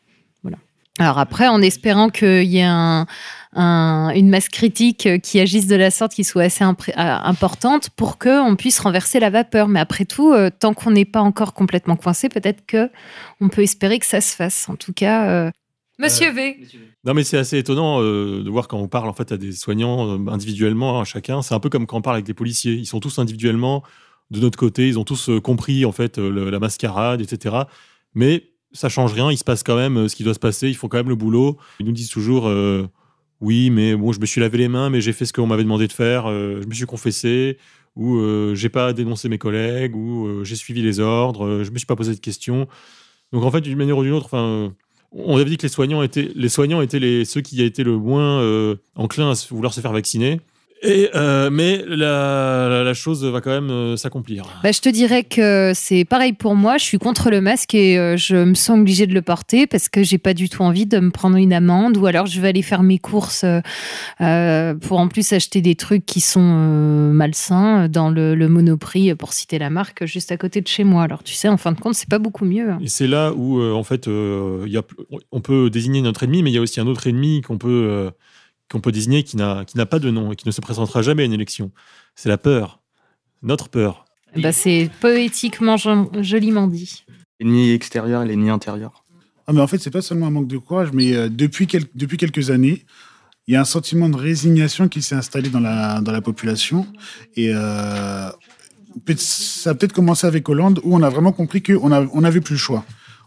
Voilà. Alors après, en espérant qu'il y ait un, une masse critique qui agisse de la sorte qui soit assez importante pour qu'on puisse renverser la vapeur. Mais après tout, tant qu'on n'est pas encore complètement coincé, peut-être que on peut espérer que ça se fasse. En tout cas, Monsieur V. Non, mais c'est assez étonnant de voir quand on parle en fait à des soignants individuellement, à chacun. C'est un peu comme quand on parle avec des policiers. Ils sont tous individuellement de notre côté. Ils ont tous compris en fait la mascarade, etc. Mais ça change rien. Il se passe quand même ce qui doit se passer. Ils font quand même le boulot. Ils nous disent toujours oui, mais bon, je me suis lavé les mains, mais j'ai fait ce qu'on m'avait demandé de faire. je me suis confessé ou j'ai pas dénoncé mes collègues ou j'ai suivi les ordres. je me suis pas posé de questions. Donc en fait, d'une manière ou d'une autre, enfin on avait dit que les soignants étaient, les soignants étaient les, ceux qui étaient le moins euh, enclins à vouloir se faire vacciner. Et, euh, mais la, la, chose va quand même euh, s'accomplir. Bah, je te dirais que c'est pareil pour moi. Je suis contre le masque et euh, je me sens obligée de le porter parce que j'ai pas du tout envie de me prendre une amende ou alors je vais aller faire mes courses pour en plus acheter des trucs qui sont malsains dans le, le, Monoprix, pour citer la marque, juste à côté de chez moi. Alors tu sais, en fin de compte, c'est pas beaucoup mieux. Hein. Et c'est là où en fait, y a, on peut désigner notre ennemi, mais il y a aussi un autre ennemi qu'on peut qu'on peut désigner qui n'a pas de nom et qui ne se présentera jamais à une élection. C'est la peur, notre peur. Bah c'est poétiquement joliment dit. L'ennemi extérieur et l'ennemi intérieur. Ah mais en fait, c'est pas seulement un manque de courage, mais euh, depuis, depuis quelques années, il y a un sentiment de résignation qui s'est installé dans la, dans la population. Et euh, ça a peut-être commencé avec Hollande, où on a vraiment compris qu'on n'avait on plus le choix.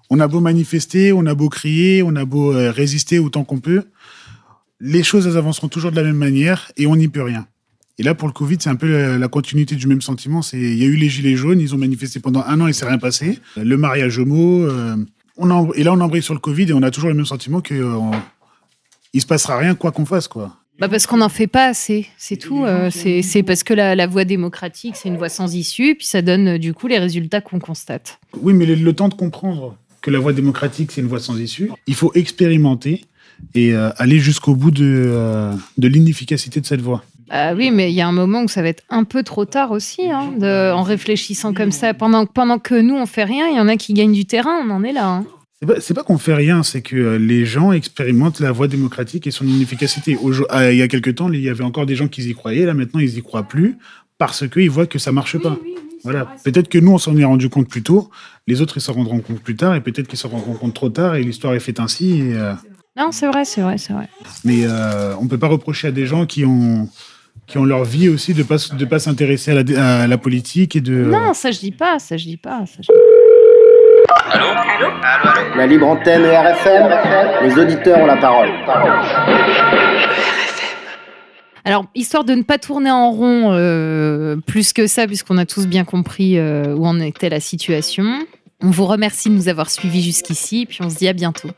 On a beau manifester, on a beau crier, on a beau euh, résister autant qu'on peut les choses elles avanceront toujours de la même manière et on n'y peut rien. Et là, pour le Covid, c'est un peu la, continuité du même sentiment. C'est, il y a eu les gilets jaunes, ils ont manifesté pendant un an et c'est rien passé. Le mariage homo, euh, on et là on embraye sur le Covid et on a toujours le même sentiment que euh, il se passera rien quoi qu'on fasse quoi. Bah parce qu'on n'en fait pas assez, c'est tout. Euh, c'est parce que la, voie démocratique, c'est une voie sans issue, puis ça donne du coup les résultats qu'on constate. Oui, mais le temps de comprendre que la voie démocratique, c'est une voie sans issue, il faut expérimenter et euh, aller jusqu'au bout de, euh, de l'inefficacité de cette voie. Ah oui, mais il y a un moment où ça va être un peu trop tard aussi, hein, de, en réfléchissant comme ça. Pendant, pendant que nous, on fait rien, il y en a qui gagnent du terrain, on en est là. Hein. C'est pas, pas qu'on fait rien, c'est que euh, les gens expérimentent la voie démocratique et son inefficacité. Il y a quelques temps, il y avait encore des gens qui y croyaient, là maintenant ils y croient plus parce qu'ils voient que ça marche pas. voilà. Peut-être que nous on s'en est rendu compte plus tôt, les autres ils s'en rendront compte plus tard et peut-être qu'ils s'en rendront compte trop tard et l'histoire est faite ainsi. Et, non, c'est vrai, c'est vrai, c'est vrai. Mais euh, on ne peut pas reprocher à des gens qui ont, qui ont leur vie aussi de ne pas, de pas s'intéresser à la, à la, politique et de... Non, ça je dis pas, ça je dis pas. Ça, Allô allô, allô La libre antenne et RFM, les auditeurs ont la parole. Alors, histoire de ne pas tourner en rond euh, plus que ça, puisqu'on a tous bien compris euh, où en était la situation, on vous remercie de nous avoir suivis jusqu'ici, puis on se dit à bientôt.